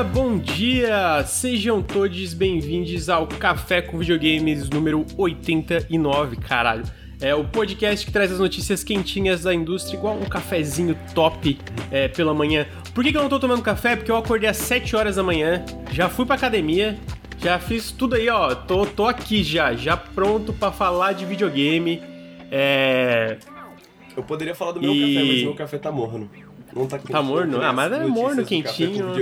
dia, bom dia! Sejam todos bem-vindos ao Café com Videogames número 89, caralho. É o podcast que traz as notícias quentinhas da indústria, igual um cafezinho top é, pela manhã. Por que, que eu não tô tomando café? Porque eu acordei às 7 horas da manhã, já fui pra academia, já fiz tudo aí, ó. Tô, tô aqui já, já pronto para falar de videogame. É. Eu poderia falar do meu e... café, mas meu café tá morno. Não tá quente. Tá morno? Ah, mas é morno, quentinho.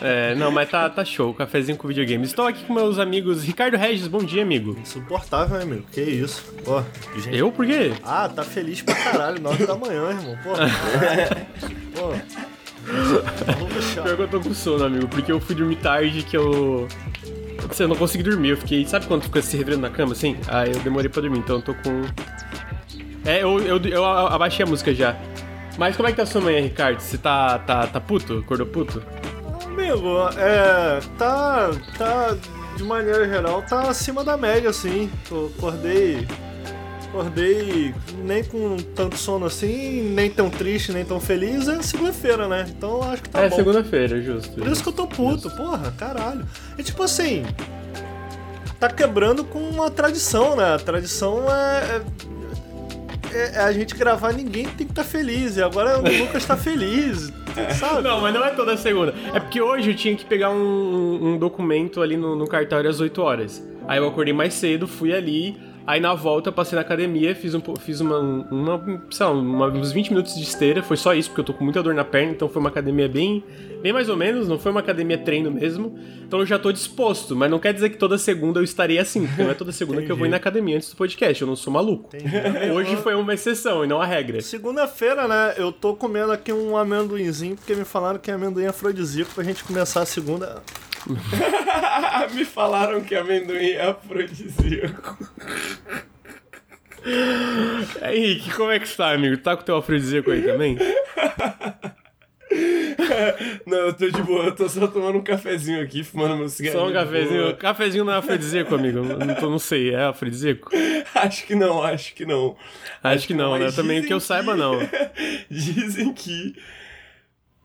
É, não, mas tá, tá show. Cafezinho com videogames. Estou aqui com meus amigos. Ricardo Regis, bom dia, amigo. Insuportável, né, amigo? Que isso? Pô, gente... Eu? Por quê? Ah, tá feliz pra caralho. 9 da manhã, irmão. Pô, Pô. Pior que eu tô com sono, amigo, porque eu fui dormir tarde que eu. Eu não consegui dormir, eu fiquei. Sabe quando fica se revirando na cama assim? Aí eu demorei pra dormir, então eu tô com. É, eu, eu, eu abaixei a música já. Mas como é que tá sua manhã, Ricardo? Você tá, tá, tá puto? Acordou puto? Amigo, é. Tá. Tá. De maneira geral, tá acima da média, assim. Eu acordei. Acordei nem com tanto sono assim, nem tão triste, nem tão feliz. É segunda-feira, né? Então acho que tá é, bom. É segunda-feira, justo. Por isso que eu tô puto, justo. porra, caralho. E tipo assim. Tá quebrando com a tradição, né? A tradição é, é é, é, a gente gravar, ninguém tem que estar tá feliz. E agora o Lucas está feliz, sabe? Não, mas não é toda segunda. É porque hoje eu tinha que pegar um, um documento ali no, no cartório às 8 horas. Aí eu acordei mais cedo, fui ali, Aí na volta passei na academia, fiz, um, fiz uma, uma, lá, uma, uns 20 minutos de esteira, foi só isso, porque eu tô com muita dor na perna, então foi uma academia bem, bem mais ou menos, não foi uma academia treino mesmo. Então eu já tô disposto, mas não quer dizer que toda segunda eu estarei assim, porque não é toda segunda que eu vou ir na academia antes do podcast, eu não sou maluco. Hoje foi uma exceção e não a regra. Segunda-feira, né, eu tô comendo aqui um amendoinzinho, porque me falaram que é amendoim afrodisíaco pra gente começar a segunda. Me falaram que amendoim é afrodisíaco. Henrique, como é que está, amigo? Tá com o teu afrodisíaco aí também? Não, eu tô de boa, eu tô só tomando um cafezinho aqui, fumando meu cigarro. Só um cafezinho. Boa. Cafezinho não é afrodisíaco, amigo. Não, tô, não sei, é afrodisíaco? Acho que não, acho que não. Acho, acho que não, né? Também que eu saiba, não. dizem que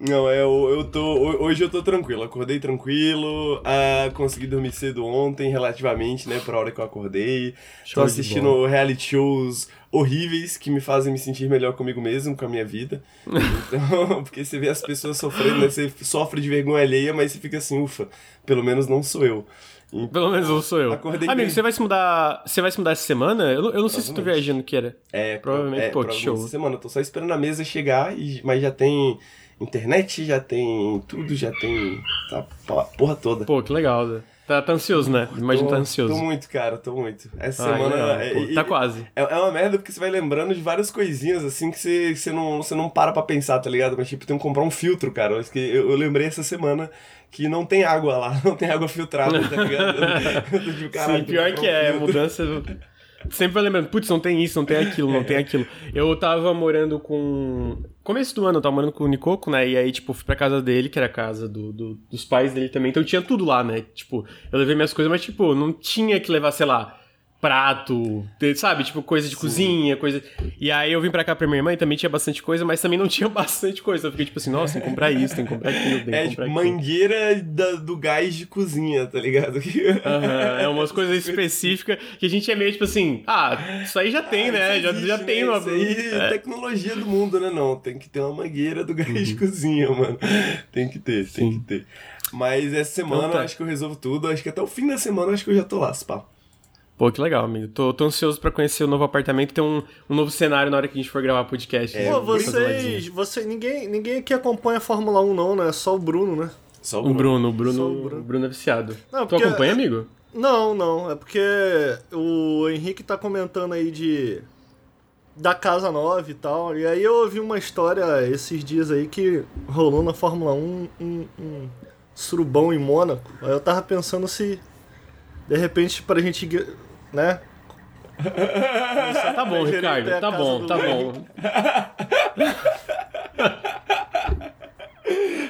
não, é, eu, eu tô. Hoje eu tô tranquilo, acordei tranquilo, ah, consegui dormir cedo ontem, relativamente, né, por hora que eu acordei. Show tô assistindo reality shows horríveis que me fazem me sentir melhor comigo mesmo, com a minha vida. Então, porque você vê as pessoas sofrendo, né, você sofre de vergonha alheia, mas você fica assim, ufa, pelo menos não sou eu. Então, Pelo menos não sou eu. Acordei Amigo, bem. você vai se mudar. Você vai se mudar essa semana? Eu, eu não sei se tu viajando que era. É, provavelmente, é, pô, que show. Essa semana, eu tô só esperando a mesa chegar, e, mas já tem internet, já tem tudo, já tem tá, a porra toda. Pô, que legal, né? Tá, tá ansioso, né? Imagina tá ansioso. Tô muito, cara, tô muito. Essa ah, semana. É, Pô, tá quase. É, é, uma merda porque você vai lembrando de várias coisinhas assim que você, você, não, você não para pra pensar, tá ligado? Mas tipo, tem que comprar um filtro, cara. Eu, eu lembrei essa semana que não tem água lá, não tem água filtrada, tá ligado? tipo, Sim, pior que é, mudança. Sempre vai lembrando, putz, não tem isso, não tem aquilo, não tem aquilo. Eu tava morando com. Começo do ano, eu tava morando com o Nicoco, né? E aí, tipo, fui pra casa dele, que era a casa do, do, dos pais dele também. Então tinha tudo lá, né? Tipo, eu levei minhas coisas, mas, tipo, não tinha que levar, sei lá, prato, sabe? Tipo, coisa de Sim. cozinha, coisa. E aí eu vim pra cá pra minha irmã e também tinha bastante coisa, mas também não tinha bastante coisa. Eu fiquei tipo assim, nossa, tem que comprar isso, tem que comprar aquilo, tem é, comprar tipo, mangueira da, do gás de cozinha, tá ligado? Uhum, é umas coisas específicas que a gente é meio tipo assim, ah, isso aí já tem, ah, né? Já, existe, já né? tem uma. Isso aí é tecnologia do mundo, né? Não, tem que ter uma mangueira do gás uhum. de cozinha, mano. Tem que ter, Sim. tem que ter. Mas essa semana então, tá. acho que eu resolvo tudo. Acho que até o fim da semana acho que eu já tô lá, pá. Pô, que legal, amigo. Tô, tô ansioso para conhecer o novo apartamento e ter um, um novo cenário na hora que a gente for gravar podcast. É, Pô, vocês. Você, ninguém, ninguém aqui acompanha a Fórmula 1, não, né? Só o Bruno, né? Só o Bruno. O Bruno, o Bruno, o Bruno é viciado. Não, tu acompanha, amigo? Não, não. É porque o Henrique tá comentando aí de. Da Casa 9 e tal. E aí eu ouvi uma história esses dias aí que rolou na Fórmula 1 um, um surubão em Mônaco. Aí eu tava pensando se. De repente, pra gente né? Tá bom, Ricardo. Tá bom, tá bom.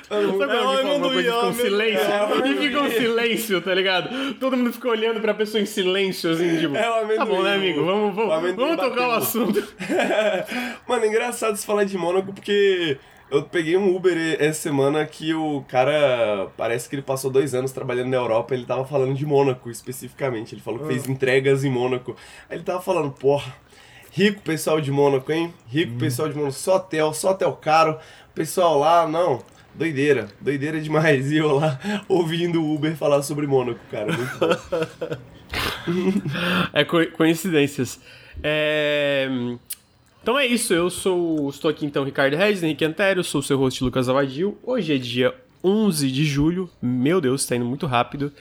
Sabe quando alguém fala uma coisa e fica um silêncio? É, e fica um silêncio, tá ligado? Todo mundo fica olhando pra pessoa em silêncio, assim, tipo... É o amendoim. Tá bom, né, amigo? Vamos, vamos, vamos tocar o assunto. Mano, é engraçado você falar de Mônaco, porque Eu peguei um Uber essa semana que o cara. Parece que ele passou dois anos trabalhando na Europa. Ele tava falando de Mônaco especificamente. Ele falou que fez entregas em Mônaco. Aí ele tava falando, porra, rico pessoal de Mônaco, hein? Rico pessoal de Mônaco, só hotel, só hotel caro. Pessoal lá, não. Doideira, doideira demais. E eu lá ouvindo o Uber falar sobre Mônaco, cara. Muito bom. é co coincidências. É... Então é isso, eu sou. Estou aqui então, Ricardo Regis, Henrique Antério, sou o seu host Lucas Avadil. Hoje é dia 11 de julho, meu Deus, está indo muito rápido.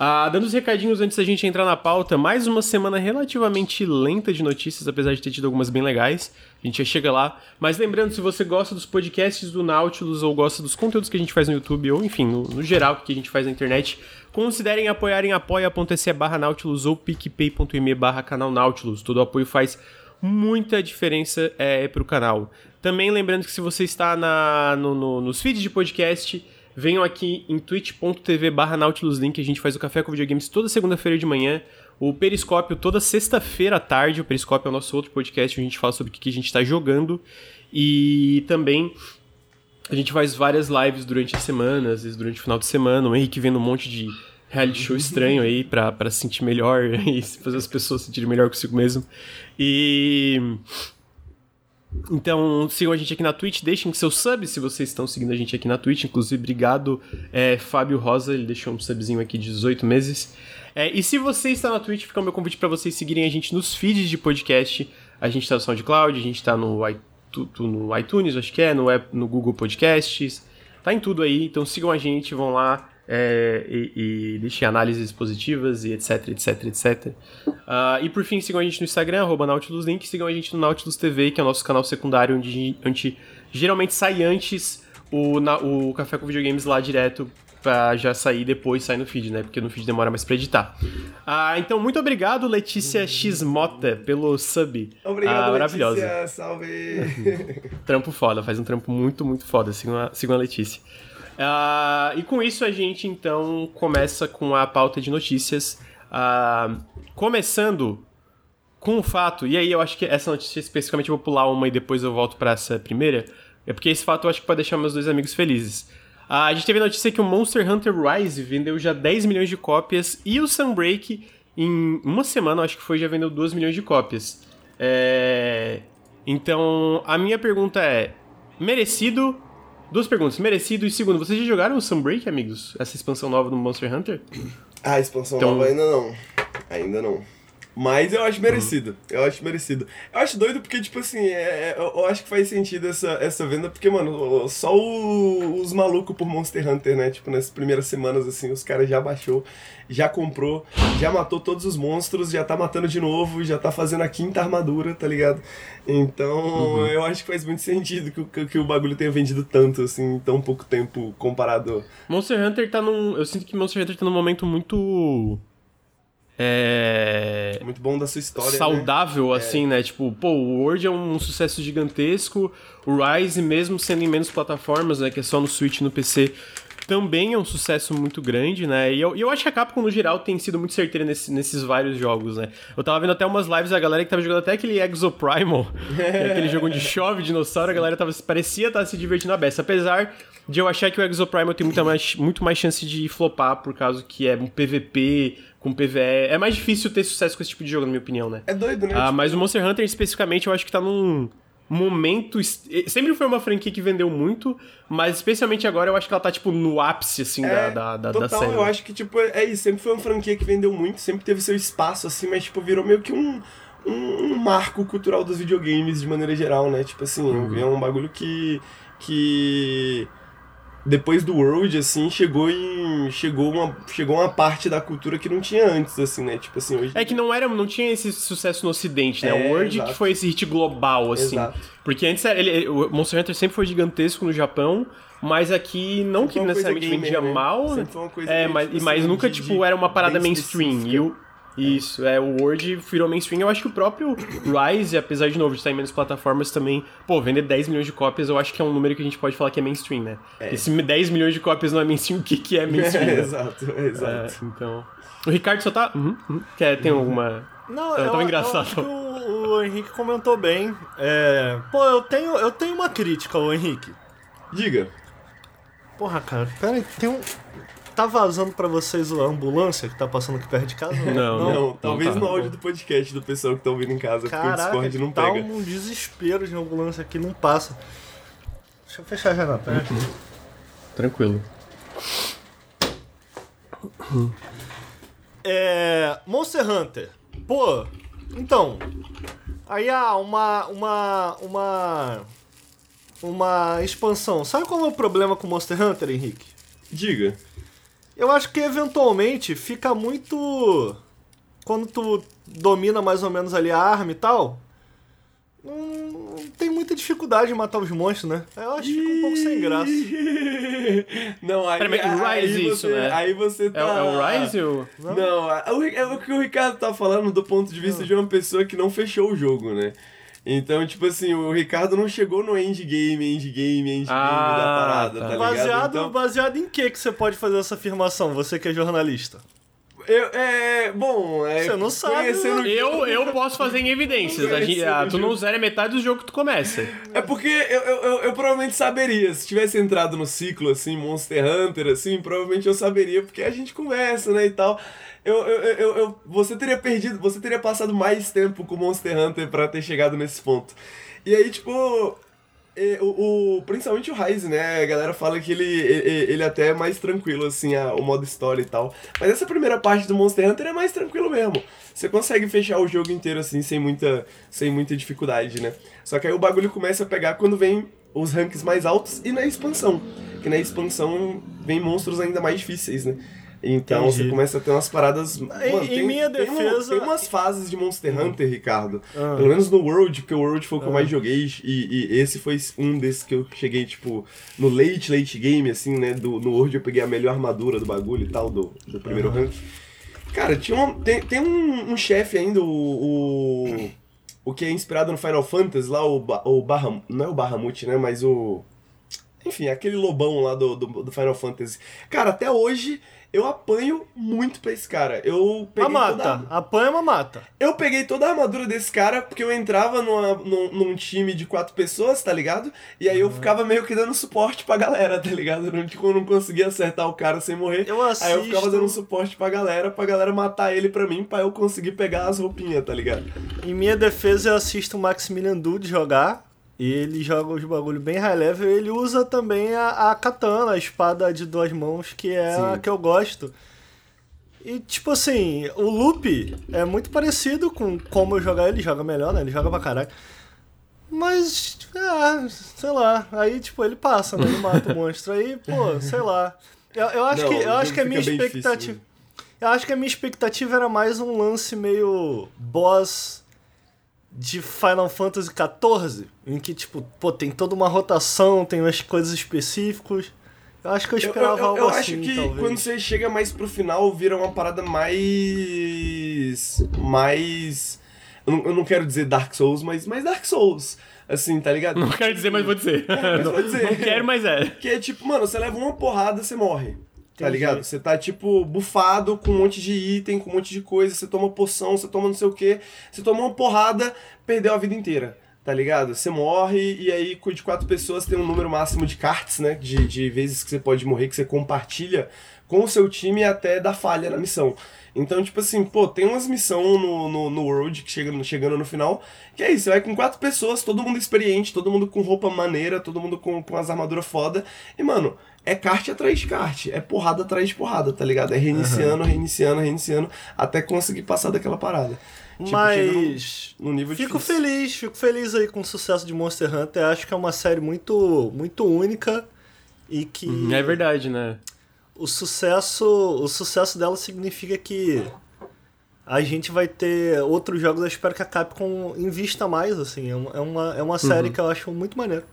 Ah, dando os recadinhos antes da gente entrar na pauta, mais uma semana relativamente lenta de notícias, apesar de ter tido algumas bem legais. A gente já chega lá. Mas lembrando, se você gosta dos podcasts do Nautilus ou gosta dos conteúdos que a gente faz no YouTube, ou enfim, no, no geral, que a gente faz na internet, considerem apoiar em apoia.se barra Nautilus ou picpay.me barra canal Nautilus. Todo apoio faz muita diferença é, para o canal. Também lembrando que se você está na, no, no, nos feeds de podcast venham aqui em twitch.tv barra nautiluslink, a gente faz o Café com Videogames toda segunda-feira de manhã, o Periscópio toda sexta-feira à tarde, o Periscópio é o nosso outro podcast, a gente fala sobre o que a gente está jogando, e também a gente faz várias lives durante a semana, às vezes durante o final de semana, o Henrique vendo um monte de reality show estranho aí pra se sentir melhor e fazer as pessoas se sentirem melhor consigo mesmo. E então, sigam a gente aqui na Twitch, deixem seu sub se vocês estão seguindo a gente aqui na Twitch. Inclusive, obrigado, é, Fábio Rosa, ele deixou um subzinho aqui de 18 meses. É, e se você está na Twitch, fica o meu convite para vocês seguirem a gente nos feeds de podcast. A gente está no SoundCloud, a gente está no, no iTunes, acho que é, no, no Google Podcasts. Tá em tudo aí, então sigam a gente, vão lá, é, e, e deixem análises positivas e etc, etc, etc. Uh, e por fim, sigam a gente no Instagram, arroba Nautilus Link, sigam a gente no Nautilus TV, que é o nosso canal secundário, onde a gente geralmente sai antes o, na, o Café com Videogames lá direto pra já sair depois sair no feed, né? Porque no feed demora mais pra editar. Ah, então, muito obrigado, Letícia X Mota, pelo sub. Obrigado, ah, maravilhosa. Letícia, salve! trampo foda, faz um trampo muito, muito foda. Sigam a, sigam a Letícia. Uh, e com isso a gente então começa com a pauta de notícias. Uh, começando com o fato, e aí eu acho que essa notícia especificamente eu vou pular uma e depois eu volto para essa primeira, é porque esse fato eu acho que pode deixar meus dois amigos felizes. Uh, a gente teve a notícia que o Monster Hunter Rise vendeu já 10 milhões de cópias e o Sunbreak, em uma semana, acho que foi, já vendeu 2 milhões de cópias. É... Então, a minha pergunta é: merecido Duas perguntas. Merecido e segundo, vocês já jogaram o Sunbreak, amigos? Essa expansão nova do Monster Hunter? Ah, a expansão então... nova ainda não. Ainda não. Mas eu acho merecido. Uhum. Eu acho merecido. Eu acho doido porque, tipo assim, é, é eu acho que faz sentido essa, essa venda, porque, mano, só o, os malucos por Monster Hunter, né? Tipo, nessas primeiras semanas, assim, os caras já baixou, já comprou, já matou todos os monstros, já tá matando de novo, já tá fazendo a quinta armadura, tá ligado? Então, uhum. eu acho que faz muito sentido que, que o bagulho tenha vendido tanto, assim, em tão pouco tempo comparado. Monster Hunter tá num. Eu sinto que Monster Hunter tá num momento muito é... Muito bom da sua história. Né? Saudável, né? assim, é. né? Tipo, pô, o Word é um sucesso gigantesco. O Rise, mesmo sendo em menos plataformas, né? Que é só no Switch e no PC, também é um sucesso muito grande, né? E eu, eu acho que a Capcom, no geral, tem sido muito certeira nesse, nesses vários jogos, né? Eu tava vendo até umas lives da galera que tava jogando até aquele Exoprimal, é aquele jogo onde chove dinossauro, a galera tava, parecia estar tá se divertindo a beça. Apesar de eu achar que o Exoprimal tem muita mais, muito mais chance de flopar, por causa que é um PVP com PVE. É mais difícil ter sucesso com esse tipo de jogo, na minha opinião, né? É doido, né? Ah, tipo... Mas o Monster Hunter, especificamente, eu acho que tá num momento. Sempre foi uma franquia que vendeu muito, mas especialmente agora eu acho que ela tá, tipo, no ápice, assim, é, da, da, total, da série. Eu acho que, tipo, é isso. Sempre foi uma franquia que vendeu muito, sempre teve seu espaço, assim, mas, tipo, virou meio que um. Um, um marco cultural dos videogames de maneira geral, né? Tipo assim, uhum. é um bagulho que. que depois do World, assim, chegou em. Chegou uma, chegou uma parte da cultura que não tinha antes, assim, né? Tipo assim, hoje... É que não era, não tinha esse sucesso no ocidente, né? É, o World exato. que foi esse hit global, assim. Exato. Porque antes ele, o Monster Hunter sempre foi gigantesco no Japão, mas aqui não sempre que necessariamente vendia né? mal. Sempre foi uma coisa é, mas, tipo, mas assim, nunca, de, tipo, era uma parada mainstream. E o, isso, é, o Word virou mainstream. Eu acho que o próprio Rise, apesar de novo de estar em menos plataformas também, pô, vender 10 milhões de cópias, eu acho que é um número que a gente pode falar que é mainstream, né? É. Se 10 milhões de cópias não é mainstream, o que, que é mainstream? É, né? exato, exato. É, então. O Ricardo só tá. Uhum, uhum. Quer, tem alguma. Não, eu, tava engraçado. Eu o, o, Henrique comentou bem. É... Pô, eu tenho, eu tenho uma crítica ao Henrique. Diga. Porra, cara, pera aí, tem um. Tá vazando pra vocês a ambulância que tá passando aqui perto de casa? Não, Não, não, talvez tá. no áudio do podcast do pessoal que tá ouvindo em casa, porque o Caraca, Discord não tá pega. um desespero de ambulância aqui, não passa. Deixa eu fechar já, pera aí. Tranquilo. É. Monster Hunter. Pô, então. Aí há uma. Uma. Uma. Uma expansão. Sabe qual é o problema com Monster Hunter, Henrique? Diga. Eu acho que eventualmente fica muito. Quando tu domina mais ou menos ali a arma e tal. Não, não tem muita dificuldade em matar os monstros, né? Eu acho que fica um pouco sem graça. Não, aí, Pera, mas aí, Rise você, isso, né? aí você É, tá... é o Rise ou... Não, é o, é o que o Ricardo tá falando do ponto de vista de uma pessoa que não fechou o jogo, né? Então, tipo assim, o Ricardo não chegou no endgame, endgame, endgame Ah, da parada, tá. tá, ligado? Baseado, Então, baseado em que que você pode fazer essa afirmação, você que é jornalista? Eu, é, bom, é, Você não sabe, conhecendo- né? Eu, eu posso fazer em evidências. A gente, ah, tu não zera metade do jogo que tu começa. É porque eu, eu, eu, eu provavelmente saberia. Se tivesse entrado no ciclo, assim, Monster Hunter, assim, provavelmente eu saberia, porque a gente conversa, né, e tal. Eu, eu, eu, eu- você teria perdido, você teria passado mais tempo com Monster Hunter pra ter chegado nesse ponto. E aí, tipo, o, o- principalmente o Rise, né? A galera fala que ele, ele, ele até é mais tranquilo, assim, a- o modo história e tal. Mas essa primeira parte do Monster Hunter é mais tranquilo mesmo. Você consegue fechar o jogo inteiro, assim, sem muita, sem muita dificuldade, né? Só que aí o bagulho começa a pegar quando vem os ranks mais altos e na expansão. Que na expansão vem monstros ainda mais difíceis, né? Então Entendi. você começa a ter umas paradas. Mano, em minha tem uma- defesa- tem umas fases de Monster Hunter, Ricardo. Ah. Pelo menos no World, porque o World foi o que eu mais joguei. E, e esse foi um desses que eu cheguei, tipo, no late, late game, assim, né? Do, no World eu peguei a melhor armadura do bagulho e tal, do, do primeiro rank. Cara, tinha um, tem, tem um, um chefe ainda, o, o. o que é inspirado no Final Fantasy, lá, o, o Baham, Não é o Bahamut, né? Mas o. Enfim, aquele lobão lá do, do, do Final Fantasy. Cara, até hoje eu apanho muito pra esse cara. Eu peguei Uma toda mata. Apanha uma mata. eu peguei toda a armadura desse cara porque eu entrava numa- num, num time de quatro pessoas, tá ligado? E aí eu ficava meio que dando suporte pra galera, tá ligado? Eu não, tipo, eu não conseguia acertar o cara sem morrer. Eu assisto. Aí eu ficava dando suporte pra galera, pra galera matar ele pra mim, pra eu conseguir pegar as roupinhas, tá ligado? Em minha defesa, eu assisto o Maximilian Dude jogar. E ele joga os bagulho bem high level. Ele usa também a, a katana, a espada de duas mãos, que é a Sim. que eu gosto. E tipo assim, o loop é muito parecido com como eu jogar ele, ele joga melhor, né? Ele joga pra caralho. Mas, ah, sei lá. Aí, tipo, ele passa, né? Ele mata o monstro. Aí, pô, sei lá. Eu, eu acho Não, que, eu acho que a minha expectativa. difícil, né? Eu acho que a minha expectativa era mais um lance meio boss de Final Fantasy XIV, em que, tipo, pô, tem toda uma rotação, tem umas coisas específicas. Eu acho que eu Eu, esperava eu- eu- algo eu assim, acho que talvez. quando você chega mais pro final, vira uma parada mais. mais. Eu não, eu não quero dizer Dark Souls, mas mais Dark Souls. Assim, tá ligado? Não quero dizer, mas vou dizer. mas não, vou dizer. não quero, mas é. Que é tipo, mano, você leva uma porrada, você morre. Tá Entendi. ligado? Você tá, tipo, bufado com um monte de item, com um monte de coisa, você toma poção, você toma não sei o que, você toma uma porrada, perdeu a vida inteira. Tá ligado? Você morre e aí de quatro pessoas tem um número máximo de cards, né? De, de vezes que você pode morrer, que você compartilha com o seu time até dar falha na missão. Então, tipo assim, pô, tem umas missões no, no, no World que chega, chegando no final, que é isso, você vai com quatro pessoas, todo mundo experiente, todo mundo com roupa maneira, todo mundo com, com as armaduras foda. E, mano, é kart atrás de kart, é porrada atrás de porrada, tá ligado? É reiniciando, reiniciando, reiniciando, até conseguir passar daquela parada. Tipo, Mas. num, num nível Fico difícil. feliz, fico feliz aí com o sucesso de Monster Hunter. Acho que é uma série muito, muito única e que É verdade, né? o sucesso, o sucesso dela significa que a gente vai ter outros jogos. Eu espero que a Capcom invista mais, assim. É uma, é uma, é uma série que eu acho muito maneiro.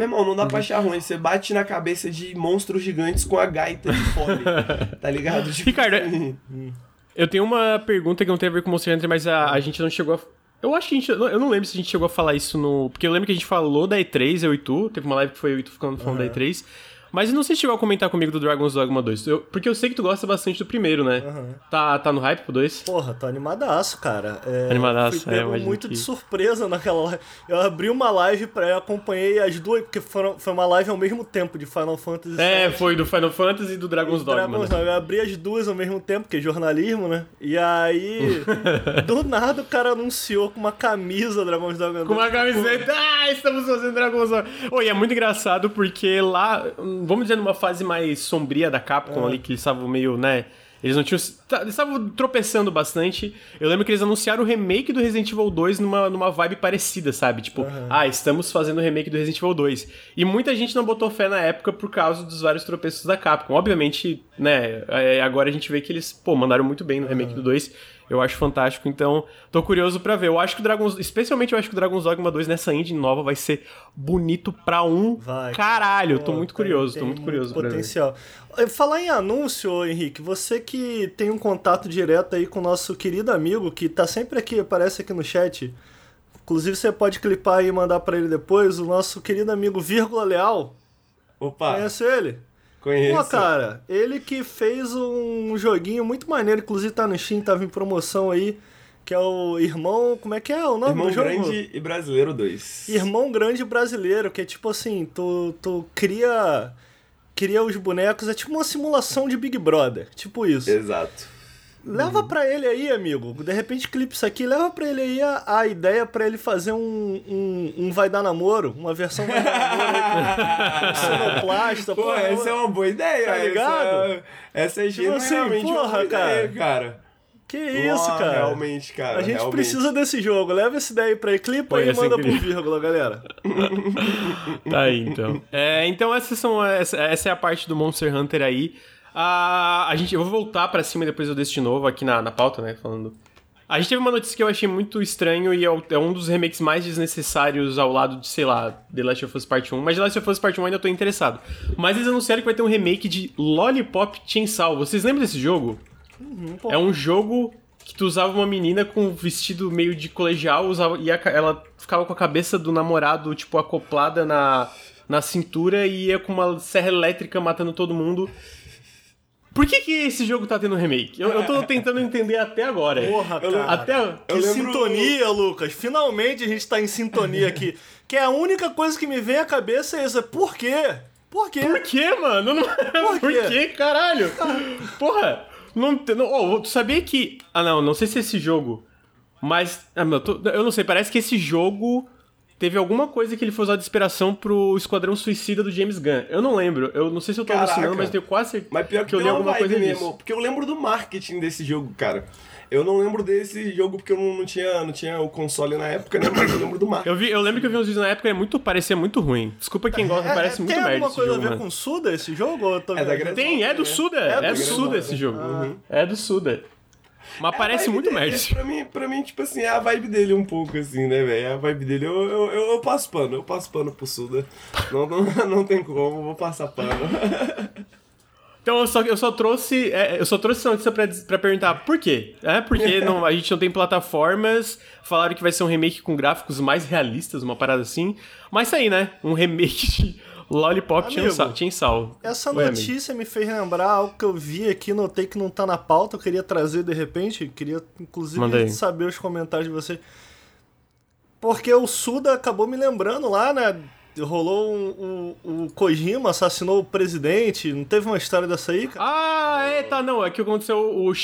Meu irmão, não dá pra achar ruim. Você bate na cabeça de monstros gigantes com a gaita de fome. tá ligado? Tipo, Ricardo, Eu tenho uma pergunta que não tem a ver com Monster Hunter, mas a, a gente não chegou a. Eu acho que a gente. Eu não lembro se a gente chegou a falar isso no. Porque eu lembro que a gente falou da E3, eu e tu. Teve uma live que foi eu e tu ficando falando da E3. Mas não sei se chegou a comentar comigo do Dragon's Dogma 2. Eu, porque eu sei que tu gosta bastante do primeiro, né? Aham. Tá, tá no hype pro 2? Porra, tô animadaço, cara. É, Animadaço, fui é, pego muito que- de surpresa naquela live. Eu abri uma live pra eu acompanhei as duas, porque foram, foi uma live ao mesmo tempo de Final Fantasy É, VII foi do Final Fantasy e do Dragon's Dogma. Dragon's né? Dogma. Eu abri as duas ao mesmo tempo, que é jornalismo, né? E aí, do nada o cara anunciou com uma camisa Dragon's Dogma. Com uma 2. camiseta, ah, estamos fazendo Dragon's Dogma. Oi, é muito engraçado porque lá, vamos dizer, numa fase mais sombria da Capcom ali, que eles estavam meio, né... Eles não tinham. tá, Eles estavam tropeçando bastante. Eu lembro que eles anunciaram o remake do Resident Evil 2 numa, numa vibe parecida, sabe? Tipo, ah, estamos fazendo o remake do Resident Evil 2. E muita gente não botou fé na época por causa dos vários tropeços da Capcom. Obviamente, né? é, Agora a gente vê que eles, pô, mandaram muito bem no remake do 2. Eu acho fantástico, então tô curioso pra ver. Eu acho que o Dragon's. Especialmente eu acho que o Dragon's Dogma 2 nessa engine nova vai ser bonito pra um Vai, cara. caralho. Pô, tô muito curioso, tem tô muito curioso pra ver. potencial. Eh, Falar em anúncio, Henrique, você que tem um contato direto aí com o nosso querido amigo, que tá sempre aqui, aparece aqui no chat. Inclusive você pode clipar aí e mandar pra ele depois, o nosso querido amigo Vírgula Leal. Opa, Conhece ele? Conheço. Pô, cara, ele que fez um joguinho muito maneiro, inclusive tá no Steam, tava em promoção aí, que é o Irmão, como é que é o nome Irmão do jogo? Grande e Brasileiro 2. Irmão Grande Brasileiro, que é tipo assim, tu, tu cria cria os bonecos, é tipo uma simulação de Big Brother, tipo isso. Exato. Leva pra ele aí, amigo, de repente clipe isso aqui, leva pra ele aí a, a ideia pra ele fazer um, um, um Vai Dar Namoro, uma versão Vai Dar Namoro sonoplasta, Pô, porra, essa é uma boa ideia. Tá ligado? Essa, essa é Tipo assim, genuinamente uma porra, boa ideia, cara. cara. Que isso, Uau, cara. Realmente, cara. A gente realmente. precisa desse jogo, leva essa ideia aí pra ele, clipa e manda pro incrível. vírgula, galera. Tá aí, então. É, então essas são, essa, essa é a parte do Monster Hunter aí. Ah, a gente, eu vou voltar pra cima e depois eu deixo de novo aqui na, na pauta, né, falando... A gente teve uma notícia que eu achei muito estranho e é, é um dos remakes mais desnecessários ao lado de, sei lá, The Last of Us Part 1. Mas The Last of Us Part 1 ainda tô interessado. Mas eles anunciaram que vai ter um remake de Lollipop Chainsaw. Vocês lembram desse jogo? pô. É um jogo que tu usava uma menina com um vestido meio de colegial, usava, e a ela ficava com a cabeça do namorado, tipo, acoplada na, na cintura e ia com uma serra elétrica matando todo mundo. Por que, que esse jogo tá tendo remake? Eu, eu tô tentando entender até agora. Porra, cara. Até. Que lembro- sintonia, Lucas. Finalmente a gente tá em sintonia aqui. que é a única coisa que me vem à cabeça é essa. Por quê? Por quê? Por que, mano? Não... Por, quê? que, caralho? Porra! Não, não, oh, tu sabia que. Ah, não, não sei se é esse jogo. Mas. Ah, meu, tô- eu não sei, parece que esse jogo teve alguma coisa que ele foi usar de inspiração pro Esquadrão Suicida do James Gunn. Eu não lembro. Eu não sei se eu tô Caraca. alucinando, mas eu tenho quase certeza Mas pior que, que eu li tem uma alguma coisa mesmo, disso. Porque eu lembro do marketing desse jogo, cara. Eu não lembro desse jogo porque eu não, não tinha, não tinha o console na época, né? Mas eu lembro do marketing. Eu, vi, eu lembro que eu vi uns vídeos na época e é muito, parecia muito ruim. Desculpa quem gosta, parece É, muito tem merda alguma esse coisa jogo, a ver mano. com Suda esse jogo? ou eu tô É da? Grande- Tem, é do Suda. É É, do. Suda esse jogo. É do Suda. Mas É parece muito dele. Pra mim, pra mim, tipo assim, é a vibe dele um pouco, assim, né, velho? É a vibe dele. Eu, eu, eu, eu passo pano, eu passo pano pro Suda. Não, não, não tem como, vou passar pano. Então eu só, eu só trouxe. é, eu só trouxe essa notícia pra, pra perguntar por quê? É porque não, a gente não tem plataformas. Falaram que vai ser um remake com gráficos mais realistas, uma parada assim. Mas tá aí, né? Um remake de Lollipop Amigo, Chainsaw. Chainsaw. Essa Oi, amigo. notícia me fez lembrar algo que eu vi aqui, notei que não tá na pauta, eu queria trazer de repente, queria inclusive Manda aí. saber os comentários de você. Porque o Suda acabou me lembrando lá, né? Rolou um, um- o Kojima assassinou o presidente, não teve uma história dessa aí, cara? Ah, é, tá, não. É que aconteceu o. O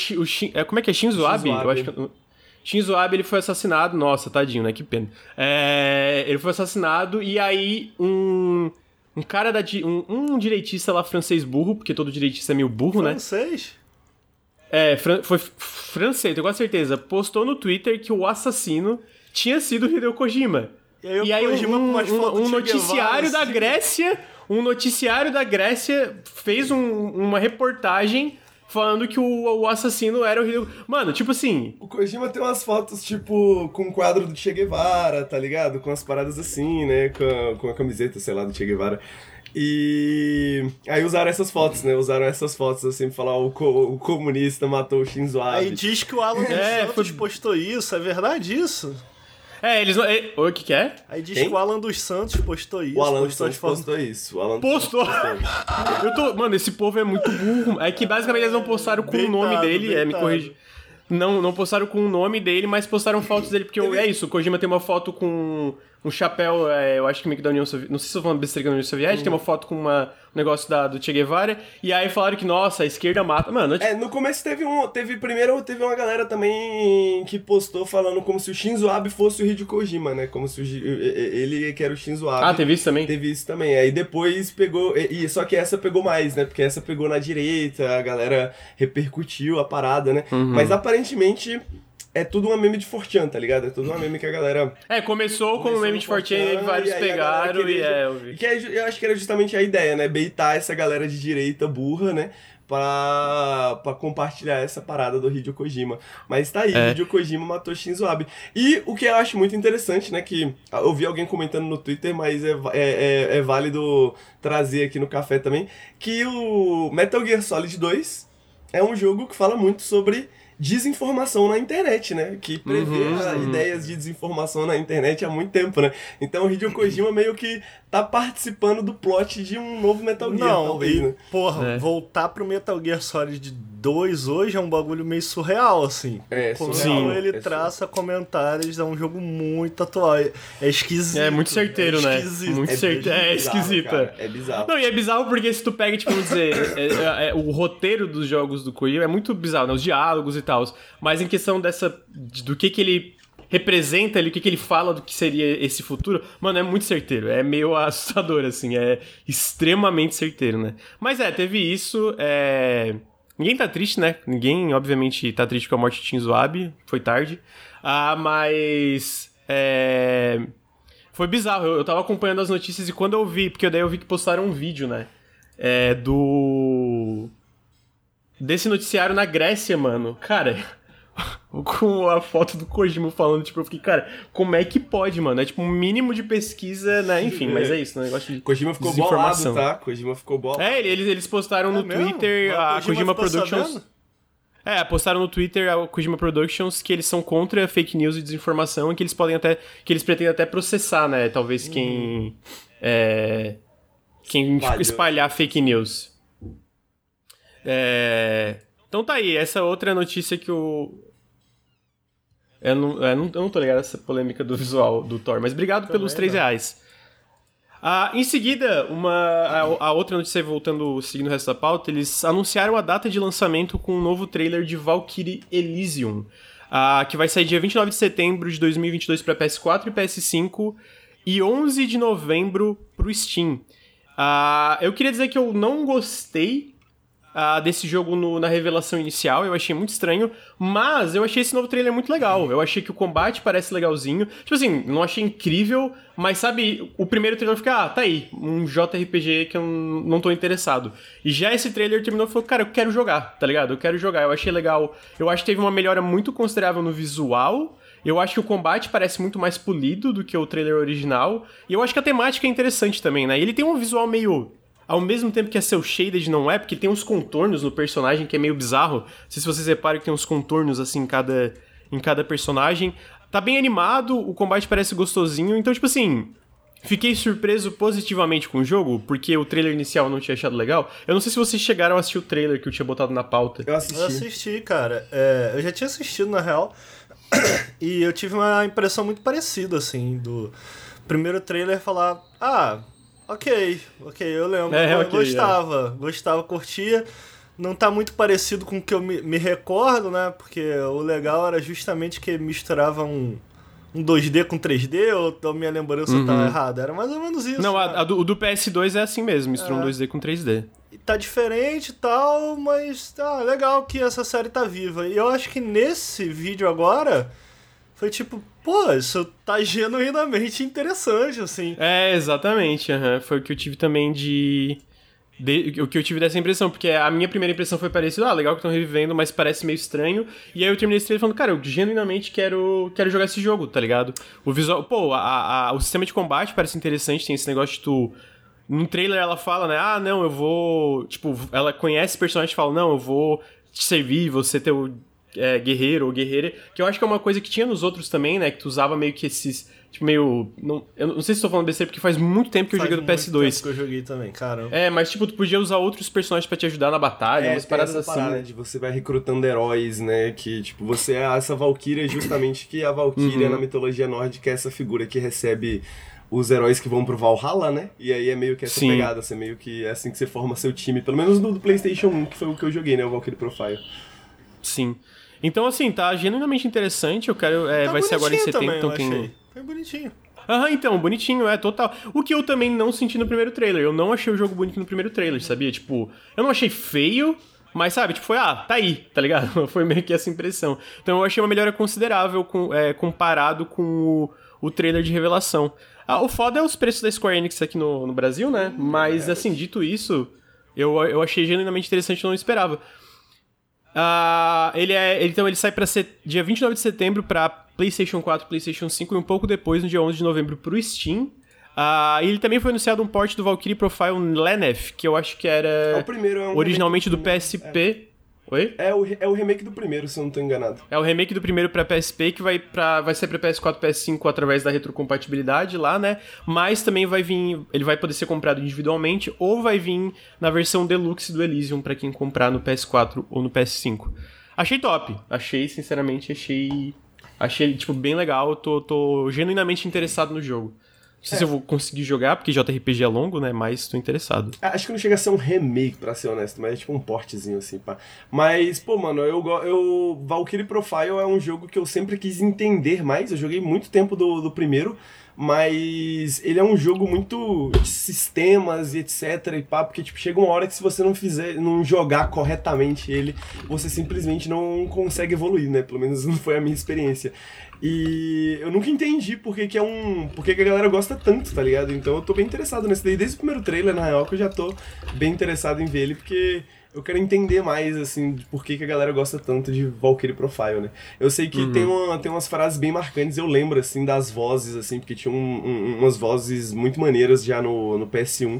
é, como é que é? Shinzo Abe? Shinzo Eu acho que. Shinzo Abe, ele foi assassinado. Nossa, tadinho, né? Que pena. É, ele foi assassinado e aí um. Um cara da. di- Um, um direitista lá francês burro, porque todo direitista é meio burro, né? Francês? É, fran- foi francês, tenho quase certeza. Postou no Twitter que o assassino tinha sido Hideo Kojima. E aí E aí, Kojima um, um- um noticiário da assim. Grécia, um noticiário da Grécia fez um- uma reportagem falando que o, o assassino era o Hideo. Mano, tipo assim, O Kojima tem umas fotos, tipo, com um quadro do Che Guevara, tá ligado? Com as paradas assim, né? Com a, com a camiseta, sei lá, do Che Guevara. E aí usaram essas fotos, né? Usaram essas fotos assim pra falar o, co- o comunista matou o Shinzo Abe. Aí diz que o Alan dos É, Santos foi- postou isso, é verdade isso? É, eles não. é- O que, que é? Aí diz Quem? que o Alan dos Santos postou isso. O Alan postou Santos postou isso. O Alan Postou! Eu tô. Mano, esse povo é muito burro. É que basicamente eles não postaram com o nome Deitado, dele, é, me deitado. corrige. Não, não postaram com o nome dele, mas postaram fotos dele, porque é isso, o Kojima tem uma foto com um chapéu, é, eu acho que meio que da União Soviética, não sei se eu tô falando besteira da União Soviética, tem uma foto com uma, um negócio da, do Che Guevara, e aí falaram que, nossa, a esquerda mata. Mano, eu, É, no começo teve um. Teve primeiro teve uma galera também que postou falando como se o Shinzo Abe fosse o Hideo Kojima, né? Como se o, ele que era o Shinzo Abe. ah, teve isso também? Teve isso também. Aí depois pegou. E, e- só que essa pegou mais, né? Porque essa pegou na direita, a galera repercutiu a parada, né? Uhum. Mas aparentemente é tudo uma meme de Fortran, tá ligado? É tudo uma meme que a galera. É, começou com o começou meme de Fortune, Fortran, vários e pegaram e é, eu vi. Que é eu acho que era justamente a ideia, né? Beitar essa galera de direita burra, né? Pra, pra compartilhar essa parada do Hideo Kojima. Mas tá aí, É. Hideo Kojima matou Shinzo Abe. E o que eu acho muito interessante, né? Que eu vi alguém comentando no Twitter, mas é, é, é, é válido trazer aqui no café também, que o Metal Gear Solid 2 é um jogo que fala muito sobre desinformação na internet, né? Que prevê Uhum, uhum. ideias de desinformação na internet há muito tempo, né? Então o Hideo Kojima meio que tá participando do plot de um novo Metal Gear, Não, talvez, e, né? porra, É. voltar pro Metal Gear Solid 2 hoje é um bagulho meio surreal, assim. É, Como surreal. ele É traça comentários, é um jogo muito atual. É é esquisito. É muito certeiro, é né? esquisito. Muito certeiro. É bizarro, esquisita. cara, É bizarro. Não, e é bizarro porque se tu pega, tipo, vamos dizer, é- é- é- o roteiro dos jogos do Kojima é muito bizarro, né? Os diálogos e tal. Mas em questão dessa. de- do que que ele representa ali, o que que ele fala do que seria esse futuro, mano, é muito certeiro. É meio assustador, assim. É extremamente certeiro, né? Mas é, teve isso. É... Ninguém tá triste, né? Ninguém, obviamente, tá triste com a morte de Shinzo Abe. Foi tarde. Ah, mas. É. Foi bizarro, eu, eu tava acompanhando as notícias e quando eu vi, porque daí eu vi que postaram um vídeo, né? É, do. Desse noticiário na Grécia, mano. Cara, com a foto do Kojima falando, tipo, eu fiquei, cara, como é que pode, mano? É tipo um mínimo de pesquisa, né? Enfim, mas é isso, né? Negócio de. Kojima ficou bolado, tá? Kojima ficou bolado. É, eles, eles postaram no É? Twitter a Kojima Kojima Productions. sabendo? É, postaram no Twitter a Kojima Productions que eles são contra fake news e desinformação e que eles podem até. que eles pretendem até processar, né? Talvez quem. É, quem Espalhou. espalhar fake news. É, então tá aí, essa outra notícia que o. Eu não, eu não, eu não tô ligado essa polêmica do visual do Thor, mas obrigado pelos 3 não. reais. Ah, em seguida, uma, a, a outra notícia, voltando, seguindo o resto da pauta, eles anunciaram a data de lançamento com um novo trailer de Valkyrie Elysium, ah, que vai sair dia 29 de setembro de 2022 para PS4 e PS5 e 11 de novembro para o Steam. Ah, eu queria dizer que eu não gostei ah, desse jogo no- na revelação inicial, eu achei muito estranho, mas eu achei esse novo trailer muito legal. Eu achei que o combate parece legalzinho. Tipo assim, não achei incrível, mas sabe, o primeiro trailer fica, ah, tá aí, um JRPG que eu não tô interessado. E já esse trailer terminou e falou, cara, eu quero jogar, tá ligado? Eu quero jogar, eu achei legal. Eu acho que teve uma melhora muito considerável no visual. Eu acho que o combate parece muito mais polido do que o trailer original. E eu acho que a temática é interessante também, né? Ele tem um visual meio ao mesmo tempo que é seu shaded não é, porque tem uns contornos no personagem que é meio bizarro. Não sei se vocês reparam que tem uns contornos assim em cada, em cada personagem. Tá bem animado, o combate parece gostosinho, então, tipo assim. Fiquei surpreso positivamente com o jogo, porque o trailer inicial eu não tinha achado legal. Eu não sei se vocês chegaram a assistir o trailer que eu tinha botado na pauta. Eu assisti. Eu assisti, cara. É, eu já tinha assistido, na real. e eu tive uma impressão muito parecida, assim, do primeiro trailer falar, ah, ok, ok, eu lembro. É, eu ok, gostava, gostava, curtia. Não tá muito parecido com o que eu me, me recordo, né? Porque o legal era justamente que misturava um, um 2D com 3D, ou, ou minha lembrança tava errada. Era mais ou menos isso. Uhum. Não, a, a do, o do PS2 é assim mesmo, misturou um 2D com 3D. E tá diferente e tal, mas tá legal que essa série tá viva. E eu acho que nesse vídeo agora foi tipo, pô, isso tá genuinamente interessante, assim. É, exatamente. aham. Foi o que eu tive também de... de- O que eu tive dessa impressão, porque a minha primeira impressão foi parecida, ah, legal que estão revivendo, mas parece meio estranho. E aí eu terminei esse trailer falando, cara, eu genuinamente quero, quero jogar esse jogo, tá ligado? O visual, pô, a, a- o sistema de combate parece interessante, tem esse negócio de tu. No trailer ela fala, né? Ah, não, eu vou. Tipo, ela conhece o personagem e fala, não, eu vou te servir, você ter o. é, guerreiro ou guerreira, que eu acho que é uma coisa que tinha nos outros também, né? Que tu usava meio que esses. Tipo, meio. Não, eu não sei se estou falando besteira, porque faz muito tempo que eu Faz joguei no muito PS2. tempo que eu joguei também, caramba. É, mas tipo, tu podia usar outros personagens pra te ajudar na batalha, umas tem paradas essa assim. parada de você vai recrutando heróis, né? Que, tipo, você é essa Valkyria justamente que a Valkyria Uhum. na mitologia nórdica é essa figura que recebe os heróis que vão pro Valhalla, né? E aí é meio que essa Sim. pegada, você meio que é assim que você forma seu time. Pelo menos no do PlayStation 1, que foi o que eu joguei, né? O Valkyrie Profile. Sim. Então, assim, tá genuinamente interessante. Eu quero. é, Tá vai ser agora em setembro, também, então tem. achei. Foi bonitinho. Aham, então, bonitinho, é, total. O que eu também não senti no primeiro trailer. Eu não achei o jogo bonito no primeiro trailer, sabia? Tipo, eu não achei feio, mas sabe, tipo, foi, ah, tá aí, tá ligado? Foi meio que essa impressão. Então eu achei uma melhora considerável com, é, comparado com o, o trailer de revelação. Ah, o foda é os preços da Square Enix aqui no, no Brasil, né? Mas, assim, dito isso, eu, eu achei genuinamente interessante, eu não esperava. Ah, ele é, ele- então ele sai para dia 29 de setembro para PlayStation 4, PlayStation 5 e um pouco depois, no dia 11 de novembro, pro Steam. Ah, e ele também foi anunciado um port do Valkyrie Profile Lenef, que eu acho que era É o primeiro, é um originalmente do PSP. Oi? É o, é o remake do primeiro, se eu não tô enganado. É o remake do primeiro pra PSP que vai para vai ser pra PS4, PS5 através da retrocompatibilidade lá, né? Mas também vai vir, ele vai poder ser comprado individualmente ou vai vir na versão deluxe do Elysium pra quem comprar no PS4 ou no PS5. Achei top. Achei, sinceramente, achei achei tipo bem legal, tô, tô genuinamente interessado no jogo. Não sei se eu vou conseguir jogar, porque JRPG é longo, né? Mas tô interessado. Ah, Acho que não chega a ser um remake, pra ser honesto, mas é tipo um portezinho assim, pá. Mas, pô, mano, eu, eu Valkyrie Profile é um jogo que eu sempre quis entender mais. Eu joguei muito tempo do, do primeiro, mas ele é um jogo muito de sistemas e etc e pá, porque tipo, chega uma hora que se você não fizer, não jogar corretamente ele, você simplesmente não consegue evoluir, né? Pelo menos não foi a minha experiência. E eu nunca entendi por que, que é um. por que, que a galera gosta tanto, tá ligado? Então eu tô bem interessado nesse daí, desde o primeiro trailer, na real, que eu já tô bem interessado em ver ele, porque eu quero entender mais, assim, de por que, que a galera gosta tanto de Valkyrie Profile, né? Eu sei que tem, uma, tem umas frases bem marcantes, eu lembro, assim, das vozes, assim, porque tinha um- um- umas vozes muito maneiras já no, no PS1.